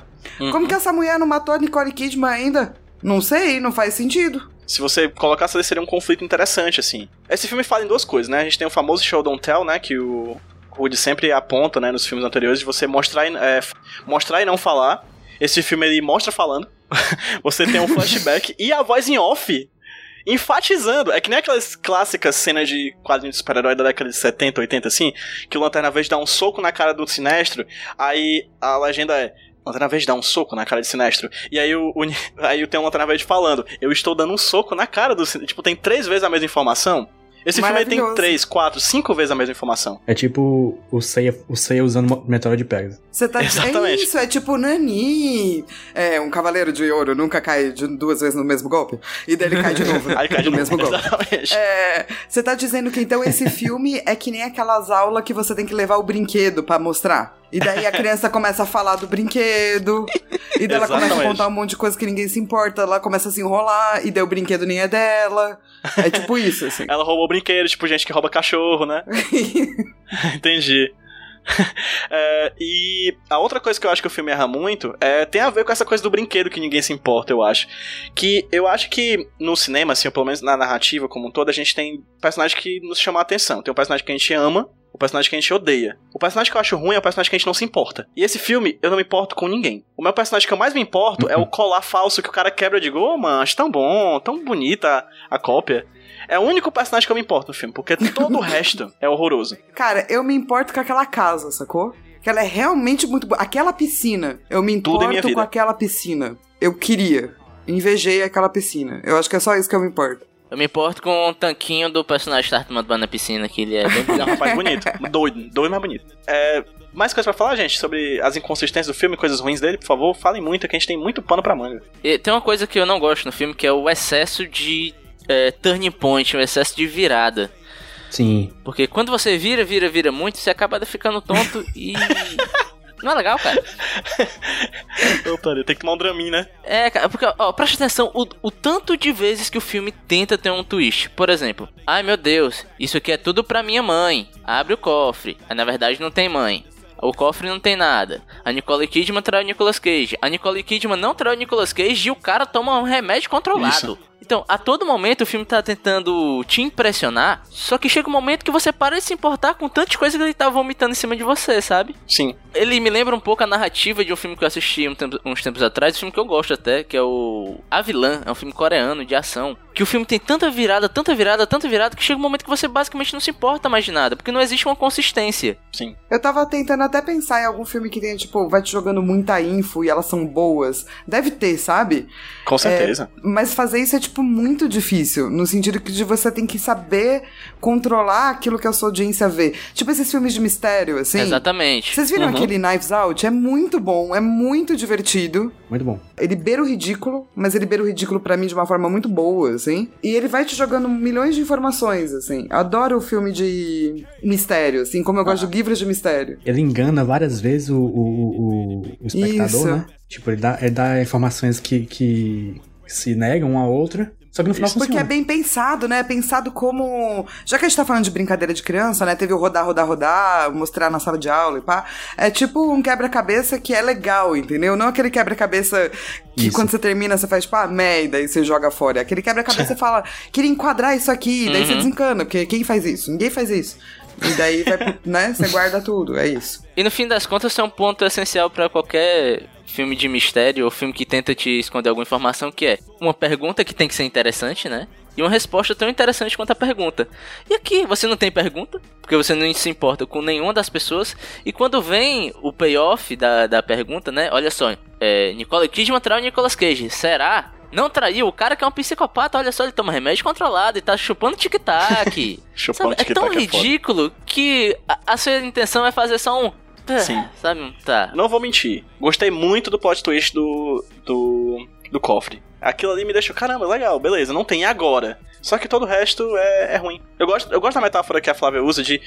Como que essa mulher não matou a Nicole Kidman ainda? Não sei, não faz sentido. Se você colocasse ali, seria um conflito interessante, assim. Esse filme fala em duas coisas, né? A gente tem o famoso show don't tell, né? Que o Woody sempre aponta, né? Nos filmes anteriores, de você mostrar e, é, mostrar e não falar. Esse filme, ele mostra falando. você tem um flashback e a voz em off enfatizando. É que nem aquelas clássicas cenas de quadrinhos de super-herói da década de 70, 80, assim, que o Lanterna Verde dá um soco na cara do Sinestro, aí a legenda é Lanterna Verde dá um soco na cara de Sinestro. E aí o, o aí tem um Lanterna Verde falando, eu estou dando um soco na cara do Sinestro. Tipo, tem três vezes a mesma informação. Esse filme aí tem três, quatro, cinco vezes a mesma informação. É tipo o Seiya, o Seiya usando o Meteoro de Pegasus. Você tá Exatamente. É isso, é tipo Nani. É, um cavaleiro de ouro nunca cai de duas vezes no mesmo golpe. E daí ele cai de novo Aí cai no mesmo golpe. Exatamente. É, você tá dizendo que então esse filme é que nem aquelas aulas que você tem que levar o brinquedo pra mostrar. E daí a criança começa a falar do brinquedo. E daí ela começa a contar um monte de coisa que ninguém se importa. Ela começa a se enrolar. E daí o brinquedo nem é dela. É tipo isso, assim. Ela roubou brinquedo, tipo gente que rouba cachorro, né? Entendi. É, e a outra coisa que eu acho que o filme erra muito é, tem a ver com essa coisa do brinquedo que ninguém se importa, eu acho. Que eu acho que no cinema, assim, ou pelo menos na narrativa como um todo, a gente tem personagens que nos chamam a atenção. Tem um personagem que a gente ama, o personagem que a gente odeia. O personagem que eu acho ruim é o personagem que a gente não se importa. E esse filme, eu não me importo com ninguém. O meu personagem que eu mais me importo é o colar falso que o cara quebra de gol, mano, acho tão bom, tão bonita a, cópia. É o único personagem que eu me importo no filme, porque todo o resto é horroroso. Cara, eu me importo com aquela casa, sacou? Que ela é realmente muito boa. Aquela piscina, eu me Tudo em minha importo vida. com aquela piscina. Eu queria. Invejei aquela piscina. Eu acho que é só isso que eu me importo. Eu me importo com o tanquinho do personagem que tá tomando banho na piscina, que ele é bem Ele é um rapaz bonito. Doido. Doido, mas bonito. É, mais coisas pra falar, gente, sobre as inconsistências do filme, coisas ruins dele, por favor, falem muito, que a gente tem muito pano pra manga. E tem uma coisa que eu não gosto no filme, que é o excesso de é, turning point, o excesso de virada. Sim. Porque quando você vira, vira, vira muito, você acaba ficando tonto e. Não é legal, cara. Otário, tem que tomar um dramin, né? É, cara, porque, ó, preste atenção, o, o tanto de vezes que o filme tenta ter um twist. Por exemplo, ai meu Deus, isso aqui é tudo pra minha mãe. Abre o cofre. Aí na verdade não tem mãe. O cofre não tem nada. A Nicole Kidman trai o Nicolas Cage. A Nicole Kidman não trai o Nicolas Cage e o cara toma um remédio controlado. Então, a todo momento o filme tá tentando te impressionar, só que chega um momento que você para de se importar com tantas coisas que ele tá vomitando em cima de você, sabe? Sim. Ele me lembra um pouco a narrativa de um filme que eu assisti um tempo- uns tempos atrás, um filme que eu gosto até, que é o A Vilã, é um filme coreano de ação. Que o filme tem tanta virada, tanta virada, tanta virada, que chega um momento que você basicamente não se importa mais de nada, porque não existe uma consistência. Sim. Eu tava tentando até pensar em algum filme que tenha, tipo, vai te jogando muita info e elas são boas. Deve ter, sabe? Com certeza. Mas fazer isso é, tipo, muito difícil. No sentido que de você tem que saber controlar aquilo que a sua audiência vê. Tipo esses filmes de mistério, assim. Exatamente. Vocês viram Uhum. aquele Knives Out? É muito bom, é muito divertido. Muito bom. Ele beira o ridículo, mas ele beira o ridículo pra mim de uma forma muito boa, assim. E ele vai te jogando milhões de informações, assim. Adoro o filme de mistério, assim, como eu gosto de livros de mistério. Ele engana várias vezes o, o, o, o espectador, Isso. né? Tipo, ele dá, ele dá informações que, que se negam uma a outra. Só que no final Porque funciona. é bem pensado, né? Pensado como. Já que a gente tá falando de brincadeira de criança, né? Teve o rodar, rodar, rodar, mostrar na sala de aula e pá. É tipo um quebra-cabeça que é legal, entendeu? Não aquele quebra-cabeça que Isso. quando você termina você faz, tipo, ah, merda, e você joga fora. É Aquele quebra-cabeça que você fala, queria enquadrar isso aqui, daí você desencana, porque quem faz isso? Ninguém faz isso. E daí, vai, né? Você guarda tudo, é isso. E no fim das contas, isso é um ponto essencial pra qualquer filme de mistério ou filme que tenta te esconder alguma informação, que é uma pergunta que tem que ser interessante, né? E uma resposta tão interessante quanto a pergunta. E aqui, você não tem pergunta, porque você não se importa com nenhuma das pessoas. E quando vem o payoff da, da pergunta, né? Olha só, é, Nicole Kidman traiu Nicolas Cage. Será? Não traiu? O cara que é um psicopata, olha só, ele toma remédio controlado e tá chupando tic-tac. Chupando é tão tic-tac é foda. ridículo que a, a sua intenção é fazer só um. tá, Sim. Sabe? Tá. Não vou mentir. Gostei muito do plot twist do. do. do cofre. Aquilo ali me deixou, caramba, legal, beleza, não tem agora. Só que todo o resto é, é ruim. Eu gosto, eu gosto da metáfora que a Flávia usa de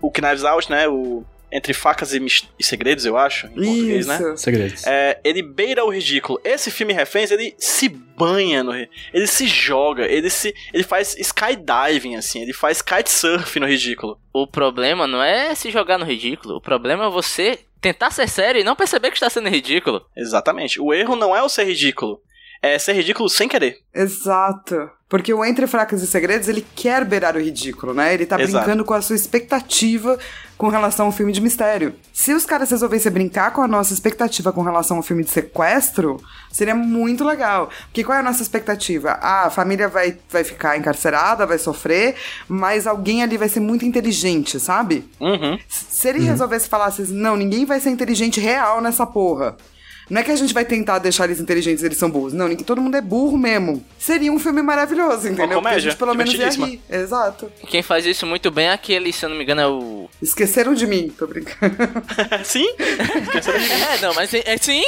o Knives Out, né? O. Entre facas e, mis- e segredos, eu acho, em português, Isso. né? Segredos. É, ele beira o ridículo. Esse filme Reféns, ele se banha no Ele se joga, ele se. Ele faz skydiving, assim, ele faz kitesurf no ridículo. O problema não é se jogar no ridículo. O problema é você tentar ser sério e não perceber que está sendo ridículo. Exatamente. O erro não é o ser ridículo. É ser ridículo sem querer. Exato. Porque o Entre Fracas e Segredos, ele quer beirar o ridículo, né? Ele tá Exato. brincando com a sua expectativa com relação ao filme de mistério. Se os caras resolvessem brincar com a nossa expectativa com relação ao filme de sequestro, seria muito legal. Porque qual é a nossa expectativa? Ah, a família vai, vai ficar encarcerada, vai sofrer, mas alguém ali vai ser muito inteligente, sabe? Uhum. Se ele resolvesse falar assim, não, ninguém vai ser inteligente real nessa porra. Não é que a gente vai tentar deixar eles inteligentes eles são burros. Não, todo mundo é burro mesmo. Seria um filme maravilhoso, entendeu? Porque a comédia, gente pelo menos ia rir. Exato. Quem faz isso muito bem é aquele, se eu não me engano, é o. Esqueceram de mim, tô brincando. Sim? É, não, mas é, é- sim!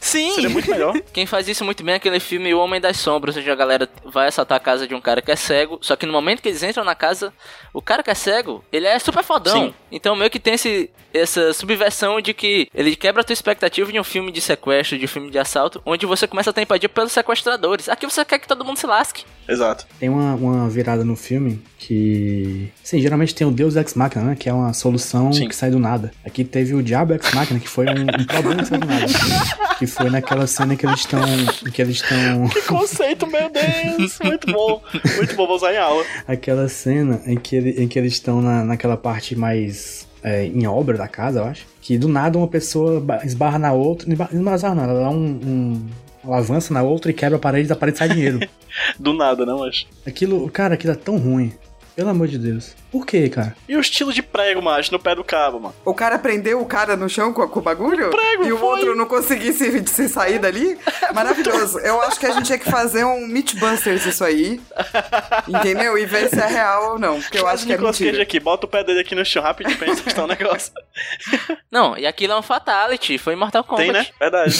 Sim! Seria muito melhor. Quem faz isso muito bem é aquele filme O Homem das Sombras, onde a galera vai assaltar a casa de um cara que é cego, só que no momento que eles entram na casa, o cara que é cego, ele é super fodão. Sim. Então meio que tem esse, essa subversão de que ele quebra a tua expectativa de um filme de sequestro, de filme de assalto, onde você começa a ter empatia pelos sequestradores. Aqui você quer que todo mundo se lasque. Exato. Tem uma, uma virada no filme que. Sim, geralmente tem o Deus Ex Machina, né? Que é uma solução Sim. que sai do nada. Aqui teve o Diabo Ex Machina, que foi um, um problema que sai do nada. que foi naquela cena que eles estão. que eles estão. Que conceito, meu Deus! Muito bom. Muito bom, vou usar em aula. Aquela cena em que, ele- em que eles estão na, naquela parte mais é, em obra da casa, eu acho. Que do nada uma pessoa ba- esbarra na outra. Não esbarra não, ela dá um. um ela avança na outra e quebra a parede e da parede sai dinheiro. Do nada, não, acho. Aquilo, cara, aquilo é tão ruim. Pelo amor de Deus. Por quê, cara? E o estilo de prego, macho, no pé do cabo, mano. O cara prendeu o cara no chão com, com o bagulho? Prego, e o foi. outro não conseguisse se sair dali? Maravilhoso. Eu acho que a gente tinha que fazer um Mythbusters isso aí. Entendeu? E ver se é real ou não. Porque eu acho o que é Nicolas Cage mentira. aqui, bota o pé dele aqui no chão rapidinho pra gente testar um negócio. Não, e aquilo é um fatality, foi Mortal Kombat. Tem, né? Verdade.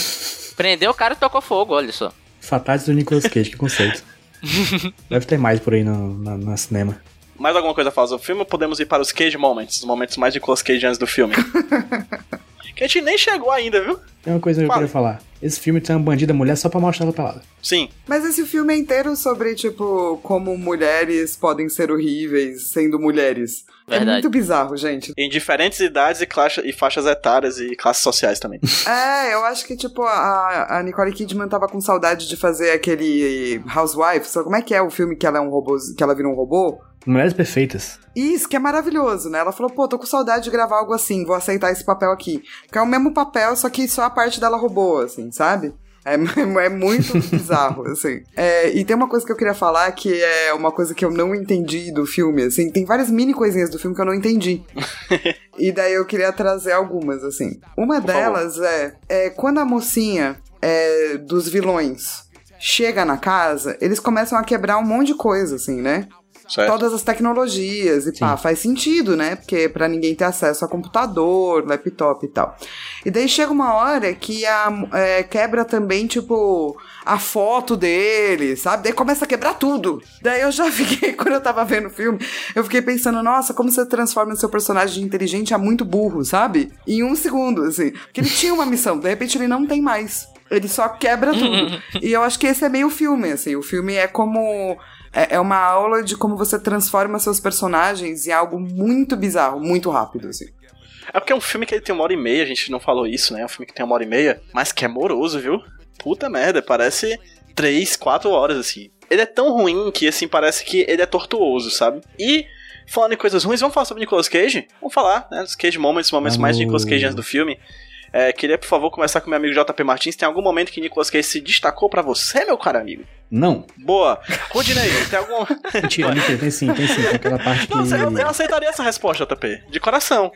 Prendeu o cara e tocou fogo, olha só. Fatales do Nicolas Cage, que conceito. Deve ter mais por aí no, na, na cinema. Mais alguma coisa a falar sobre o filme ou podemos ir para os Cage Moments? Os momentos mais Nicolas Cageanos do filme. que a gente nem chegou ainda, viu? Tem uma coisa que eu Fala. queria falar. Esse filme tem uma bandida mulher só pra mostrar ela pelada. Sim. Mas esse filme é inteiro sobre, tipo, como mulheres podem ser horríveis sendo mulheres. É Verdade. muito bizarro, gente. Em diferentes idades e, classe- e faixas etárias e classes sociais também. É, eu acho que, tipo, a, a Nicole Kidman tava com saudade de fazer aquele Housewife. Só como é que é o filme que ela é um robô, que ela vira um robô? Mulheres perfeitas. Isso, que é maravilhoso, né? Ela falou, pô, tô com saudade de gravar algo assim, vou aceitar esse papel aqui. Que é o mesmo papel, só que só a parte dela robô, assim, sabe? É, é muito bizarro, assim. É, e tem uma coisa que eu queria falar que é uma coisa que eu não entendi do filme, assim. Tem várias mini coisinhas do filme que eu não entendi. e daí eu queria trazer algumas, assim. Uma Por delas é, é quando a mocinha é, dos vilões chega na casa, eles começam a quebrar um monte de coisa, assim, né? Certo? todas as tecnologias e pá, faz sentido, né? Porque pra ninguém ter acesso a computador, laptop e tal. E daí chega uma hora que a, é, quebra também, tipo, a foto dele, sabe? Daí começa a quebrar tudo. Daí eu já fiquei, quando eu tava vendo o filme, eu fiquei pensando, nossa, como você transforma seu personagem de inteligente a muito burro, sabe? Em um segundo, assim. Porque ele tinha uma missão, de repente ele não tem mais. Ele só quebra tudo. e eu acho que esse é meio filme, assim. O filme é como. É é uma aula de como você transforma seus personagens em algo muito bizarro, muito rápido, assim. É porque é um filme que ele tem uma hora e meia, a gente não falou isso, né? É um filme que tem uma hora e meia, mas que é moroso, viu? Puta merda, parece três, quatro horas, assim. Ele é tão ruim que, assim, parece que ele é tortuoso, sabe? E, falando em coisas ruins, vamos falar sobre Nicolas Cage? Vamos falar, né? Dos Cage Moments, momentos mais de. Nicolas Cage antes do filme. É, queria, por favor, começar com meu amigo JP Martins. Tem algum momento que Nicolas Cage se destacou pra você, meu caro amigo? Não. Boa. Rudinei, tem algum... Mentira, mentira, tem sim, tem sim. Tem aquela parte que. Não, eu, eu aceitaria essa resposta, JP. De coração.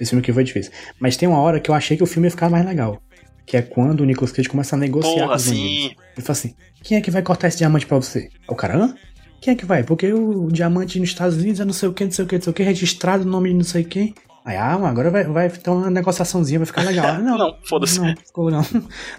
Esse filme aqui foi difícil. Mas tem uma hora que eu achei que o filme ia ficar mais legal. Que é quando o Nicolas Cage começa a negociar com Porra, os bandidos. sim. Ele fala assim: quem é que vai cortar esse diamante pra você? O cara, hã? Quem é que vai? Porque o diamante nos Estados Unidos é não sei o que, não sei o que, não sei o que, registrado no nome de não sei quem. Aí, ah, agora vai, vai ter uma negociaçãozinha, vai ficar legal. Não, Não, foda-se. Não, ficou, não.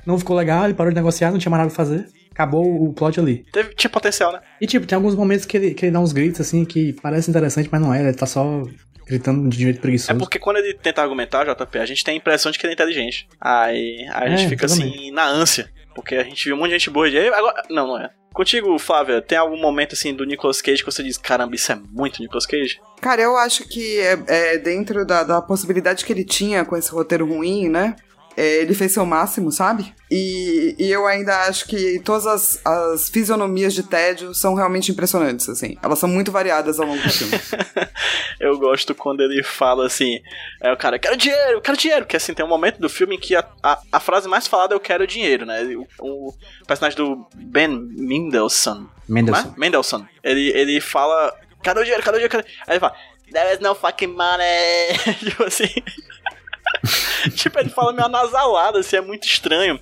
não ficou legal, ele parou de negociar, não tinha mais nada pra fazer. Acabou o plot ali. Teve, tinha potencial, né? E tipo, tem alguns momentos que ele, que ele dá uns gritos assim que parece interessante, mas não é, ele tá só gritando de jeito É preguiçoso. porque quando ele tenta argumentar, JP, a gente tem a impressão de que ele é inteligente. Aí, aí a É, gente fica assim, exatamente. na ânsia. Porque a gente viu um monte de gente boa de. Agora, não, não é. Contigo, Flávia, tem algum momento assim do Nicolas Cage que você diz, caramba, isso é muito Nicolas Cage? Cara, eu acho que é, é dentro da, da possibilidade que ele tinha com esse roteiro ruim, né? É, ele fez seu máximo, sabe? E, e eu ainda acho que todas as, as fisionomias de tédio são realmente impressionantes, assim. Elas são muito variadas ao longo do filme. Eu gosto quando ele fala assim, é o cara, quero dinheiro, eu quero dinheiro, que assim, tem um momento do filme em que a, a, a frase mais falada é eu quero dinheiro, né? O, o personagem do Ben Mendelsohn, Mendelssohn. Como é? Mendelssohn. Ele, ele fala, cadê o dinheiro, cadê o dinheiro, cadê? Aí ele fala, there is no fucking money. tipo assim. tipo, ele fala meio anasalado, assim, é muito estranho.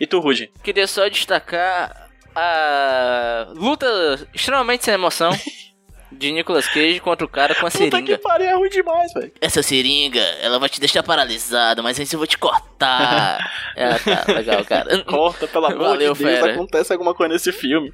E tu, Rude? Queria só destacar a luta extremamente sem emoção de Nicolas Cage contra o cara com a Puta que seringa. pariu, é ruim demais, velho. Essa seringa, ela vai te deixar paralisado, mas antes eu vou te cortar. é, tá, legal, cara. Corta, pelo amor Valeu, de Deus, fera. acontece alguma coisa nesse filme.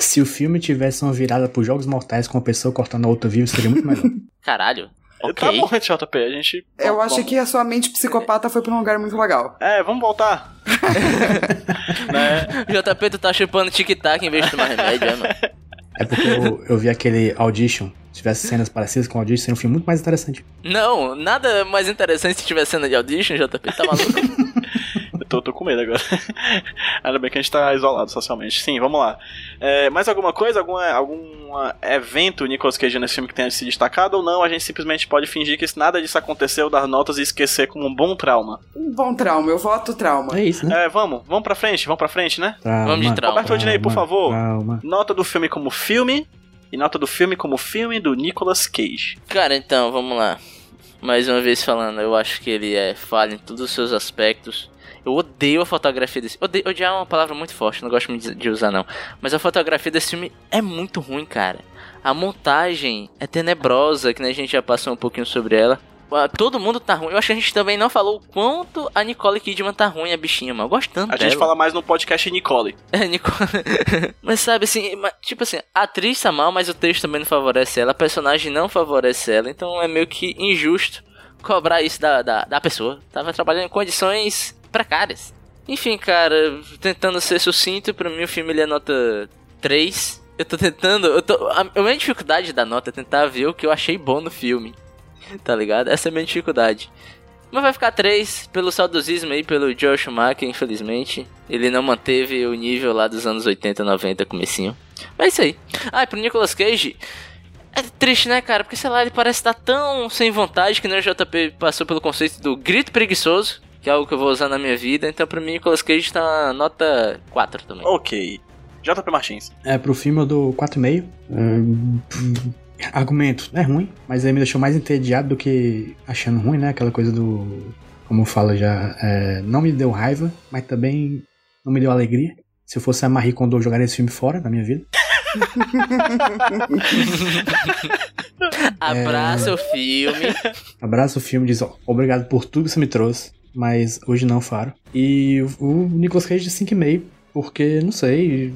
Se o filme tivesse uma virada pros Jogos Mortais com uma pessoa cortando a outra viva, seria muito melhor. Caralho. Ok. Tá bom, JP, a gente. Eu vamos- acho que a sua mente psicopata foi pra um lugar muito legal. É, vamos voltar. né? JP, tu tá chupando tic-tac em vez de tomar remédio, é, mano? É porque eu, eu vi aquele Audition. Se tivesse cenas parecidas com Audition, seria um filme muito mais interessante. Não, nada mais interessante se tiver cena de audition, JP, tá maluco? Tô, tô com medo agora. Ainda bem que a gente tá isolado socialmente. Sim, vamos lá. É, mais alguma coisa? Alguma, algum evento Nicolas Cage nesse filme que tenha se destacado ou não? A gente simplesmente pode fingir que nada disso aconteceu, dar notas e esquecer como um bom trauma. Um bom trauma, eu voto trauma. É isso, né? É, vamos, vamos pra frente, vamos pra frente, né? Trauma, Vamos de trauma. Roberto Odinei, por favor. Trauma. Nota do filme como filme e nota do filme como filme do Nicolas Cage. Cara, então, vamos lá. Mais uma vez falando, eu acho que ele é falho em todos os seus aspectos. Eu odeio a fotografia desse. Odeio, odiar é uma palavra muito forte, não gosto muito de usar não. Mas a fotografia desse filme é muito ruim, cara. A montagem é tenebrosa, que nem a gente já passou um pouquinho sobre ela. Ah, Todo mundo tá ruim. Eu acho que a gente também não falou o quanto a Nicole Kidman tá ruim, a bichinha, mano. Eu gosto tanto A dela. gente fala mais no podcast Nicole. É, Nicole. mas sabe assim, tipo assim, a atriz tá mal, mas o texto também não favorece ela, a personagem não favorece ela, então é meio que injusto cobrar isso da, da, da pessoa. Tava trabalhando em condições precárias. Enfim, cara, tentando ser sucinto, pra mim o filme ele é nota 3. Eu tô tentando. Eu tô, a, minha dificuldade da nota é tentar ver o que eu achei bom no filme. Tá ligado? Essa é a minha dificuldade. Mas vai ficar 3 pelo saudosismo aí, pelo Joe Schumacher, infelizmente. Ele não manteve o nível lá dos anos 80, 90, comecinho. Mas é isso aí. Ah, e pro Nicolas Cage... É triste, né, cara? Porque, sei lá, ele parece estar tão sem vontade que nem o JP passou pelo conceito do grito preguiçoso, que é algo que eu vou usar na minha vida. Então, pra mim, Nicolas Cage tá nota 4 também. Ok. JP Martins. É, pro filme eu dou 4,5. Hum, argumento, é ruim, mas ele me deixou mais entediado do que achando ruim, né? Aquela coisa do. Como fala já, é, não me deu raiva, mas também não me deu alegria. Se eu fosse a Marie Kondo, eu jogaria esse filme fora da minha vida. Abraça o filme. Abraça o filme diz: ó, obrigado por tudo que você me trouxe, mas hoje não, Faro. E o Nicolas Cage de 5,5, porque, não sei,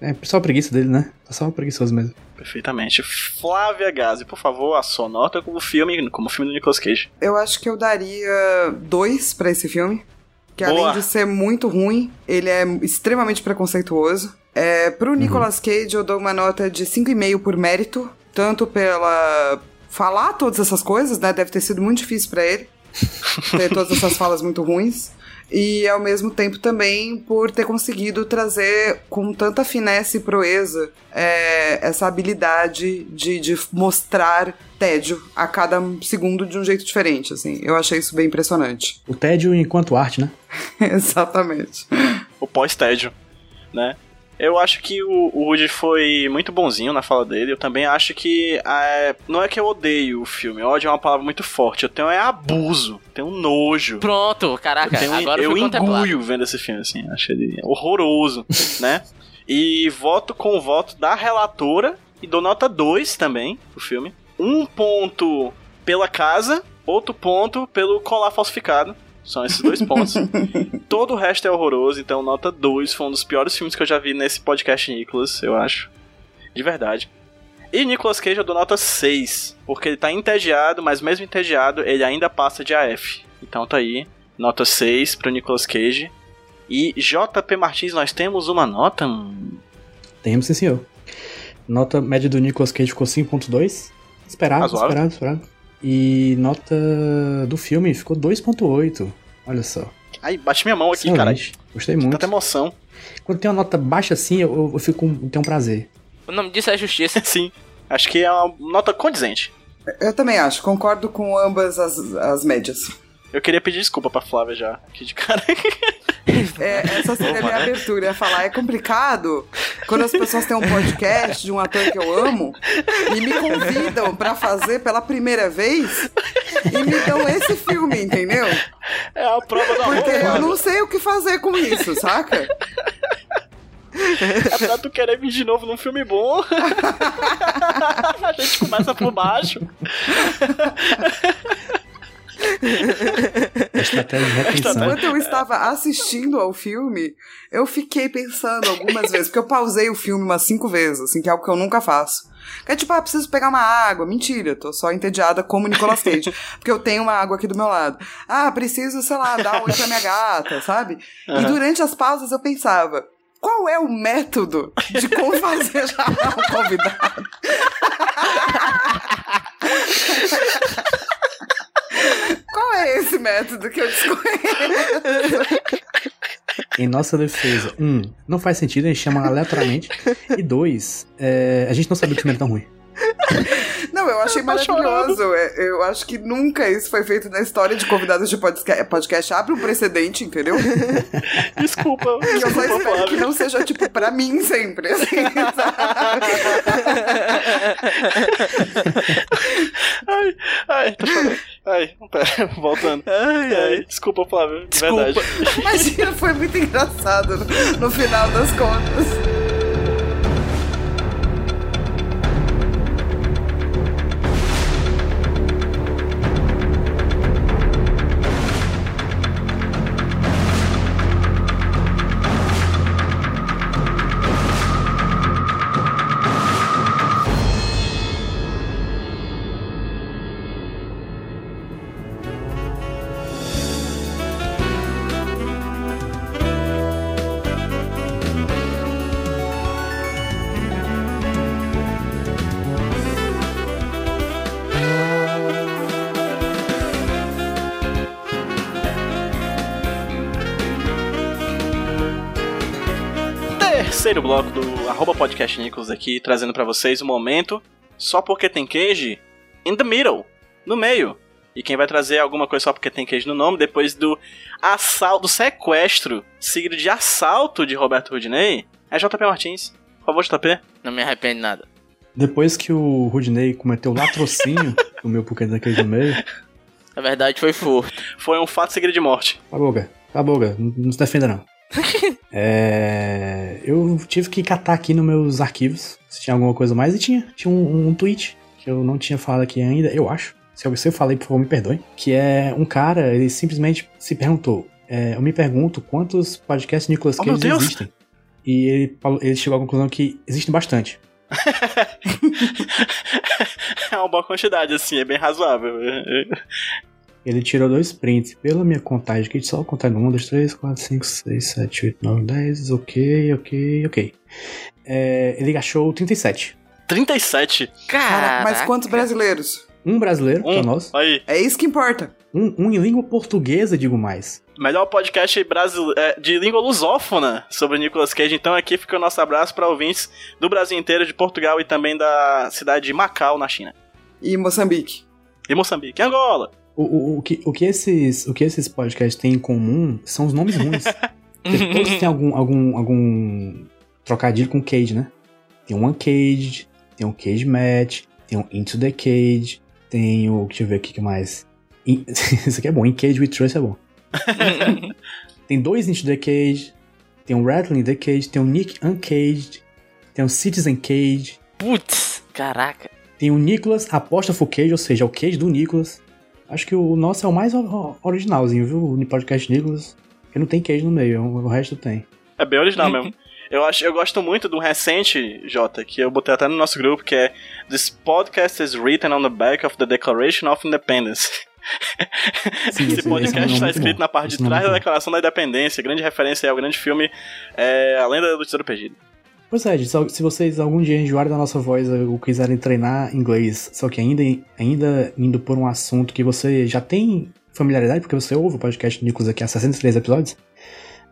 é só a preguiça dele, né? Tá só preguiçoso mesmo. Perfeitamente. Flávia Gazi, por favor, a sua nota como filme, como filme do Nicolas Cage. Eu acho que eu daria dois pra esse filme. Que Boa. além de ser muito ruim, ele é extremamente preconceituoso. É, pro Nicolas Cage, eu dou uma nota de 5,5 por mérito. Tanto pela. falar todas essas coisas, né? Deve ter sido muito difícil pra ele. ter todas essas falas muito ruins. E ao mesmo tempo também por ter conseguido trazer com tanta finesse e proeza é, essa habilidade de, de mostrar tédio a cada segundo de um jeito diferente, assim. Eu achei isso bem impressionante. O tédio enquanto arte, né? Exatamente. O pós-tédio, né? Eu acho que o, o Woody foi muito bonzinho na fala dele. Eu também acho que. é, não é que eu odeio o filme. Ódio é uma palavra muito forte. Eu tenho é abuso. Tenho nojo. Pronto, caraca, Eu, tenho, agora eu eu enguio vendo esse filme, assim. Acho ele horroroso, né? E voto com o voto da relatora e dou nota 2 também pro filme. Um ponto pela casa, outro ponto pelo colar falsificado. São esses dois pontos. Todo o resto é horroroso, então nota 2 foi um dos piores filmes que eu já vi nesse podcast Nicolas, eu acho. De verdade. E Nicolas Cage eu dou nota 6, porque ele tá entediado, mas mesmo entediado, ele ainda passa de AF. Então tá aí, nota 6 pro Nicolas Cage. E JP Martins, nós temos uma nota? Temos sim, senhor. Nota média do Nicolas Cage ficou 5.2. Esperado, esperado, esperado. E nota do filme ficou 2.8. Olha só. Ai, bate minha mão aqui, cara. Gostei Tanta muito. emoção. Quando tem uma nota baixa assim, eu, eu- fico com tenho um prazer. O nome disso é justiça. Sim, acho que é uma nota condizente. Eu também acho, concordo com ambas as, as médias. Eu queria pedir desculpa pra Flávia já, aqui de cara. É, essa seria a minha abertura. Eu ia falar, é complicado quando as pessoas têm um podcast de um ator que eu amo e me convidam pra fazer pela primeira vez e me dão esse filme, entendeu? É a prova do amor, Porque eu Flávia. não sei o que fazer com isso, saca? É pra tu querer vir de novo num filme bom. a gente começa por baixo. Enquanto eu estava assistindo ao filme, eu fiquei pensando algumas vezes, porque eu pausei o filme umas cinco vezes, assim, que é algo que eu nunca faço. Que é tipo, ah, preciso pegar uma água. Mentira, tô só entediada como Nicolas Cage. porque eu tenho uma água aqui do meu lado. Ah, preciso, sei lá, dar oi pra minha gata, sabe? E durante as pausas eu pensava, qual é o método de como fazer chamar um convidado? Qual é esse método que eu desconheço? Em nossa defesa, um, não faz sentido, a gente chama aleatoriamente. E dois, é, a gente não sabia que o filme era tão ruim. Não, eu achei maravilhoso. É, Eu acho que nunca isso foi feito na história de convidados de podca- podcast. Abre um precedente, entendeu? Desculpa, Que eu só desculpa, espero que não seja, tipo, pra mim sempre. Assim? Ai, ai, tô. Ai, pera, voltando. Ai, ai, desculpa, Flávio, de Desculpa. verdade. Imagina, foi muito engraçado no, no final das contas. Podcast Nichols aqui, trazendo pra vocês o momento só porque tem queijo in the middle, no meio. E quem vai trazer alguma coisa só porque tem queijo no nome, depois do assalto, do sequestro, seguido de assalto de Roberto Rudinei, é JP Martins. Por favor, JP. Não me arrependo de nada. Depois que o Rudney cometeu o latrocínio do meu porque daquele no meio, Na verdade foi furto. Foi um fato seguido de morte. Tá boga, tá boga, não se defenda não. é, eu tive que catar aqui nos meus arquivos se tinha alguma coisa mais e tinha. Tinha um, um tweet que eu não tinha falado aqui ainda, eu acho. Se eu, se eu falei, por favor, me perdoe. Que é um cara, ele simplesmente se perguntou. é, eu me pergunto quantos podcasts Nicolas Oh, Cage Deus! existem. E ele, ele chegou à conclusão que existem bastante. É uma boa quantidade, assim, é bem razoável. Ele tirou dois prints. Pela minha contagem aqui, só contagem 1, 2, 3, 4, 5, 6, 7, 8, 9, 10. Ok, ok, ok. É, ele achou 37. 37. Cara, Cara, mas quantos brasileiros? Um brasileiro, é o Um. nosso. Aí, É isso que importa. Um, um em língua portuguesa, digo mais. melhor podcast brasile- é, de língua lusófona sobre Nicolas Cage. Então aqui fica o nosso abraço para ouvintes do Brasil inteiro, de Portugal e também da cidade de Macau, na China. E Moçambique. E Moçambique. E Angola. O, o, o, que, o, que esses, o que esses podcasts têm em comum são os nomes ruins. Todos têm algum, algum, algum trocadilho com Cage, né? Tem um Uncaged, tem um Cage Match, tem um Into the Cage, tem o. Deixa eu ver aqui o que mais. In- Isso aqui é bom, In Cage with Trust é bom. Tem dois Into the Cage, tem um Rattling the Cage, tem um Nick Uncaged, tem um Citizen Cage, Putz, caraca. tem o Nicholas Apóstrofo Cage, ou seja, o Cage do Nicholas. Acho que o nosso é o mais originalzinho, viu? O podcast Nicholas. Porque não tem Cage no meio, o resto tem. É bem original mesmo. Eu, acho, eu gosto muito do recente, Jota, que eu botei até no nosso grupo, que é This podcast is written on the back of the Declaration of Independence. Sim, Esse esse- podcast é está muito escrito bom. na parte de Esse nome é trás da bom. Declaração da Independência. Grande referência ao grande filme é, A Lenda do Tesouro Perdido. Pois é, se vocês algum dia enjoarem da nossa voz ou quiserem treinar inglês, só que ainda, ainda indo por um assunto que você já tem familiaridade, porque você ouve o podcast Nicholas aqui há 63 episódios,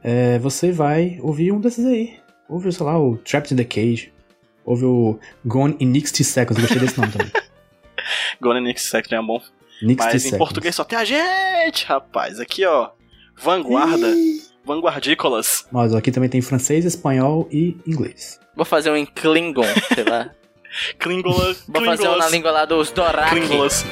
é, você vai ouvir um desses aí. Ouve, sei lá, o Trapped in the Cage. Ouve o Gone in 60 Seconds, gostei desse nome também. Gonna Nick Sector é um bom 60 Mas em Seconds. português só tem a gente, rapaz. Aqui, ó. Vanguarda. Vanguardícolas. Mas aqui também tem francês, espanhol e inglês. Vou fazer um em Klingon, sei lá. Klingola. Vou fazer um na língua lá dos Doraki. Klingolas.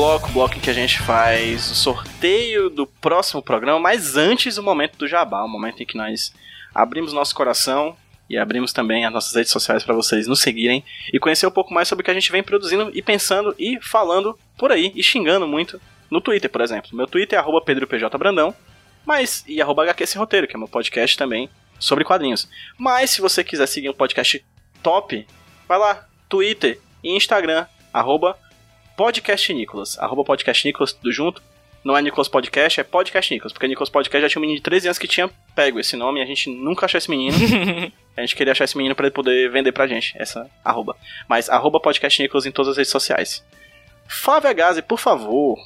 Bloco, bloco em que a gente faz o sorteio do próximo programa, mas antes o momento do jabá, o momento em que nós abrimos nosso coração e abrimos também as nossas redes sociais para vocês nos seguirem e conhecer um pouco mais sobre o que a gente vem produzindo e pensando e falando por aí e xingando muito no Twitter, por exemplo. Meu Twitter é arroba pedropjbrandão, mas e arroba Roteiro, que é meu podcast também sobre quadrinhos. Mas se você quiser seguir um podcast top, vai lá, Twitter e Instagram, arroba podcast Nicolas, arroba podcast Nicolas, tudo junto. Não é Nicolas Podcast, é Podcast Nicolas, porque Nicolas Podcast já tinha um menino de 13 anos que tinha pego esse nome e a gente nunca achou esse menino. a gente queria achar esse menino para ele poder vender pra gente, essa arroba. Mas arroba Podcast Nicolas em todas as redes sociais. Flávia Gazi, por favor,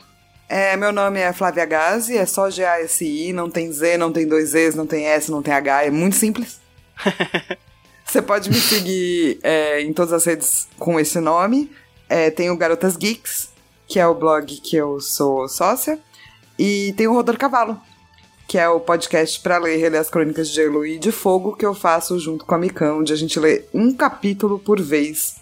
É, meu nome é Flávia Gazi, é só G-A-S-I, não tem Z, não tem dois Zs, não tem S, não tem H, é muito simples. Você pode me seguir é, em todas as redes com esse nome. É, tem o Garotas Geeks, que é o blog que eu sou sócia. E tem o Rodor Cavalo, que é o podcast para ler e reler as crônicas de Gelo e de Fogo que eu faço junto com a Micão, onde a gente lê um capítulo por vez.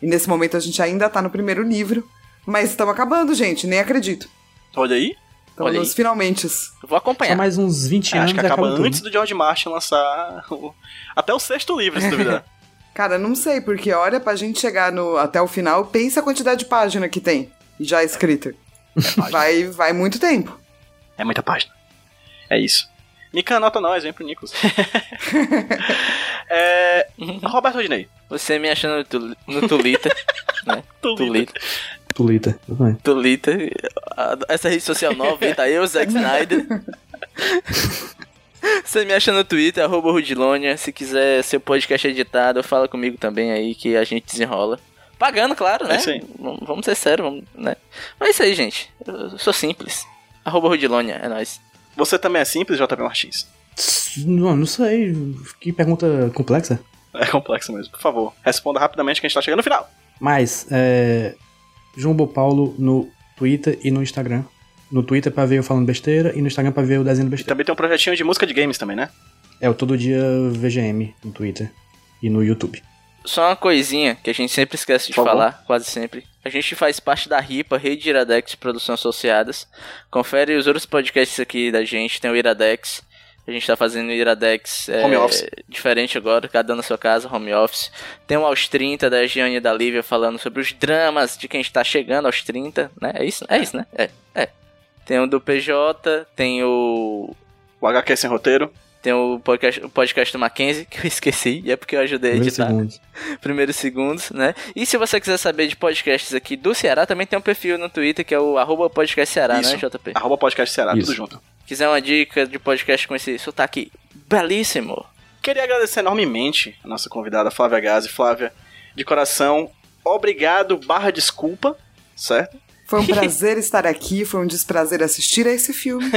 E nesse momento a gente ainda tá no primeiro livro, mas estamos acabando, gente, nem acredito. olha aí. Estamos Olha nos aí. finalmente. Eu vou acompanhar. Só mais uns 20 É, anos acho que e acaba antes do George Martin lançar o- até o sexto livro, se duvidar. Cara, não sei, porque olha, pra gente chegar no, até o final, pensa a quantidade de página que tem já escrita. Vai, vai muito tempo. É muita página. É isso. Mika, anota nós, vem pro Nicolas. é, Roberto Rodinei. Você me achando no, tu, no Twitter, né? Tulita. Tulita. exatamente. Twitter. a- Essa rede social nova, tá eu, Zack Snyder. Você me acha no Twitter, arroba Rudilonia. Se quiser seu podcast editado, fala comigo também aí que a gente desenrola. Pagando, claro, né? É isso aí. Vamos ser sérios, vamos, né? Mas é isso aí, gente. Eu sou simples. Arroba Rudilonia, é nóis. Você também é simples, JP Martins? Não, não sei. Que pergunta complexa. É complexo mesmo. Por favor, responda rapidamente que a gente tá chegando no final. Mas, é. João Bo Paulo no Twitter e no Instagram. No Twitter pra ver eu falando besteira e no Instagram pra ver o desenho E besteira. também tem um projetinho de música de games também, né? É o Todo Dia VGM no Twitter e no YouTube. Só uma coisinha que a gente sempre esquece de Por favor. falar, quase sempre. A gente faz parte da RIPA, Rede de Iradex de Produção Associadas. Confere os outros podcasts aqui da gente, tem o Iradex. A gente tá fazendo o Iradex é, Home office. diferente agora, cada um na sua casa, home office. Tem o Aos 30 da Giane e da Lívia falando sobre os dramas de quem está chegando aos 30, né? É isso? É isso, né? É, é. Tem o do PJ, tem o O HQ sem roteiro. tem o podcast, o podcast do Mackenzie, que eu esqueci, e é porque eu ajudei a Primeiro editar segundos. primeiros segundos, né? E se você quiser saber de podcasts aqui do Ceará, também tem um perfil no Twitter que é o arroba podcast Ceará, Isso. né, JP? Arroba podcast Ceará, Isso. tudo junto. Quiser uma dica de podcast com esse sotaque belíssimo. Queria agradecer enormemente a nossa convidada Flávia Gazi. Flávia, de coração, obrigado barra desculpa, certo? Foi um prazer estar aqui, foi um desprazer assistir a esse filme.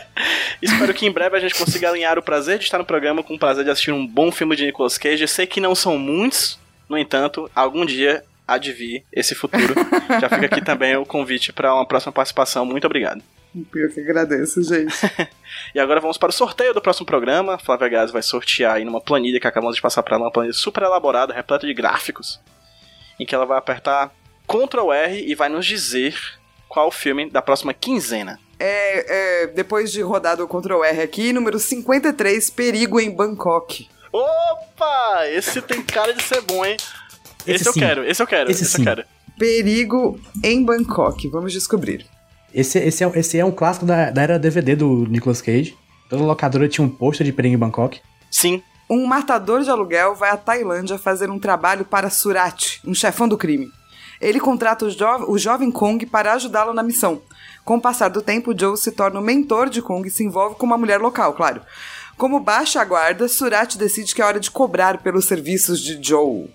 Espero que em breve a gente consiga alinhar o prazer de estar no programa com o prazer de assistir um bom filme de Nicolas Cage. Eu sei que não são muitos, no entanto, algum dia vir esse futuro. Já fica aqui também o convite para uma próxima participação. Muito obrigado. Eu que agradeço, gente. E agora vamos para o sorteio do próximo programa. Flávia Gás vai sortear aí numa planilha que acabamos de passar para ela, uma planilha super elaborada, repleta de gráficos, em que ela vai apertar Ctrl R e vai nos dizer qual o filme da próxima quinzena. É, é, depois de rodado o Ctrl R aqui, número 53, Perigo em Bangkok. Opa! Esse tem cara de ser bom, hein? Esse, Esse eu sim. quero, esse eu quero, esse, Esse eu quero. Perigo em Bangkok, vamos descobrir. Esse, esse, é, esse é um clássico da, da era DVD do Nicolas Cage. Toda locadora tinha um pôster de Perigo em Bangkok. Sim, Um matador de aluguel vai à Tailândia fazer um trabalho para Surat, um chefão do crime. Ele contrata o, jo o jovem Kong para ajudá-lo na missão. Com o passar do tempo, Joe se torna o mentor de Kong e se envolve com uma mulher local, claro. Como baixa a guarda, Surat decide que é hora de cobrar pelos serviços de Joe.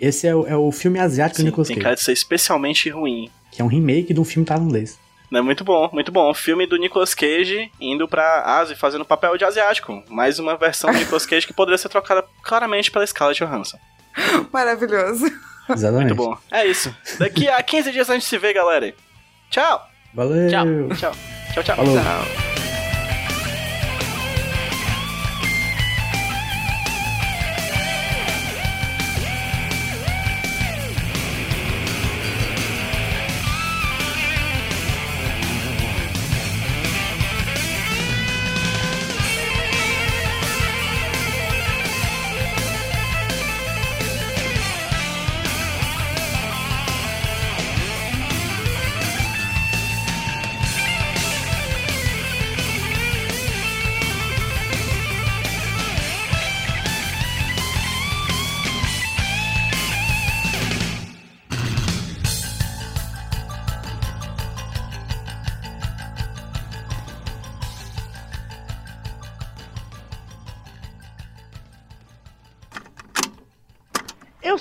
Esse é o, é o filme asiático sim do Nicolas tem Cage. cara de ser especialmente ruim. Que é um remake de um filme tailandês. Né, muito bom, muito bom. O filme do Nicolas Cage indo pra Ásia e fazendo papel de asiático. Mais uma versão do Nicolas Cage que poderia ser trocada claramente pela Scarlett Johansson. Maravilhoso. Exatamente. Muito bom. É isso. Daqui a 15 dias a gente se vê, galera. Tchau. Valeu. Tchau. Tchau. Tchau, tchau. Falou.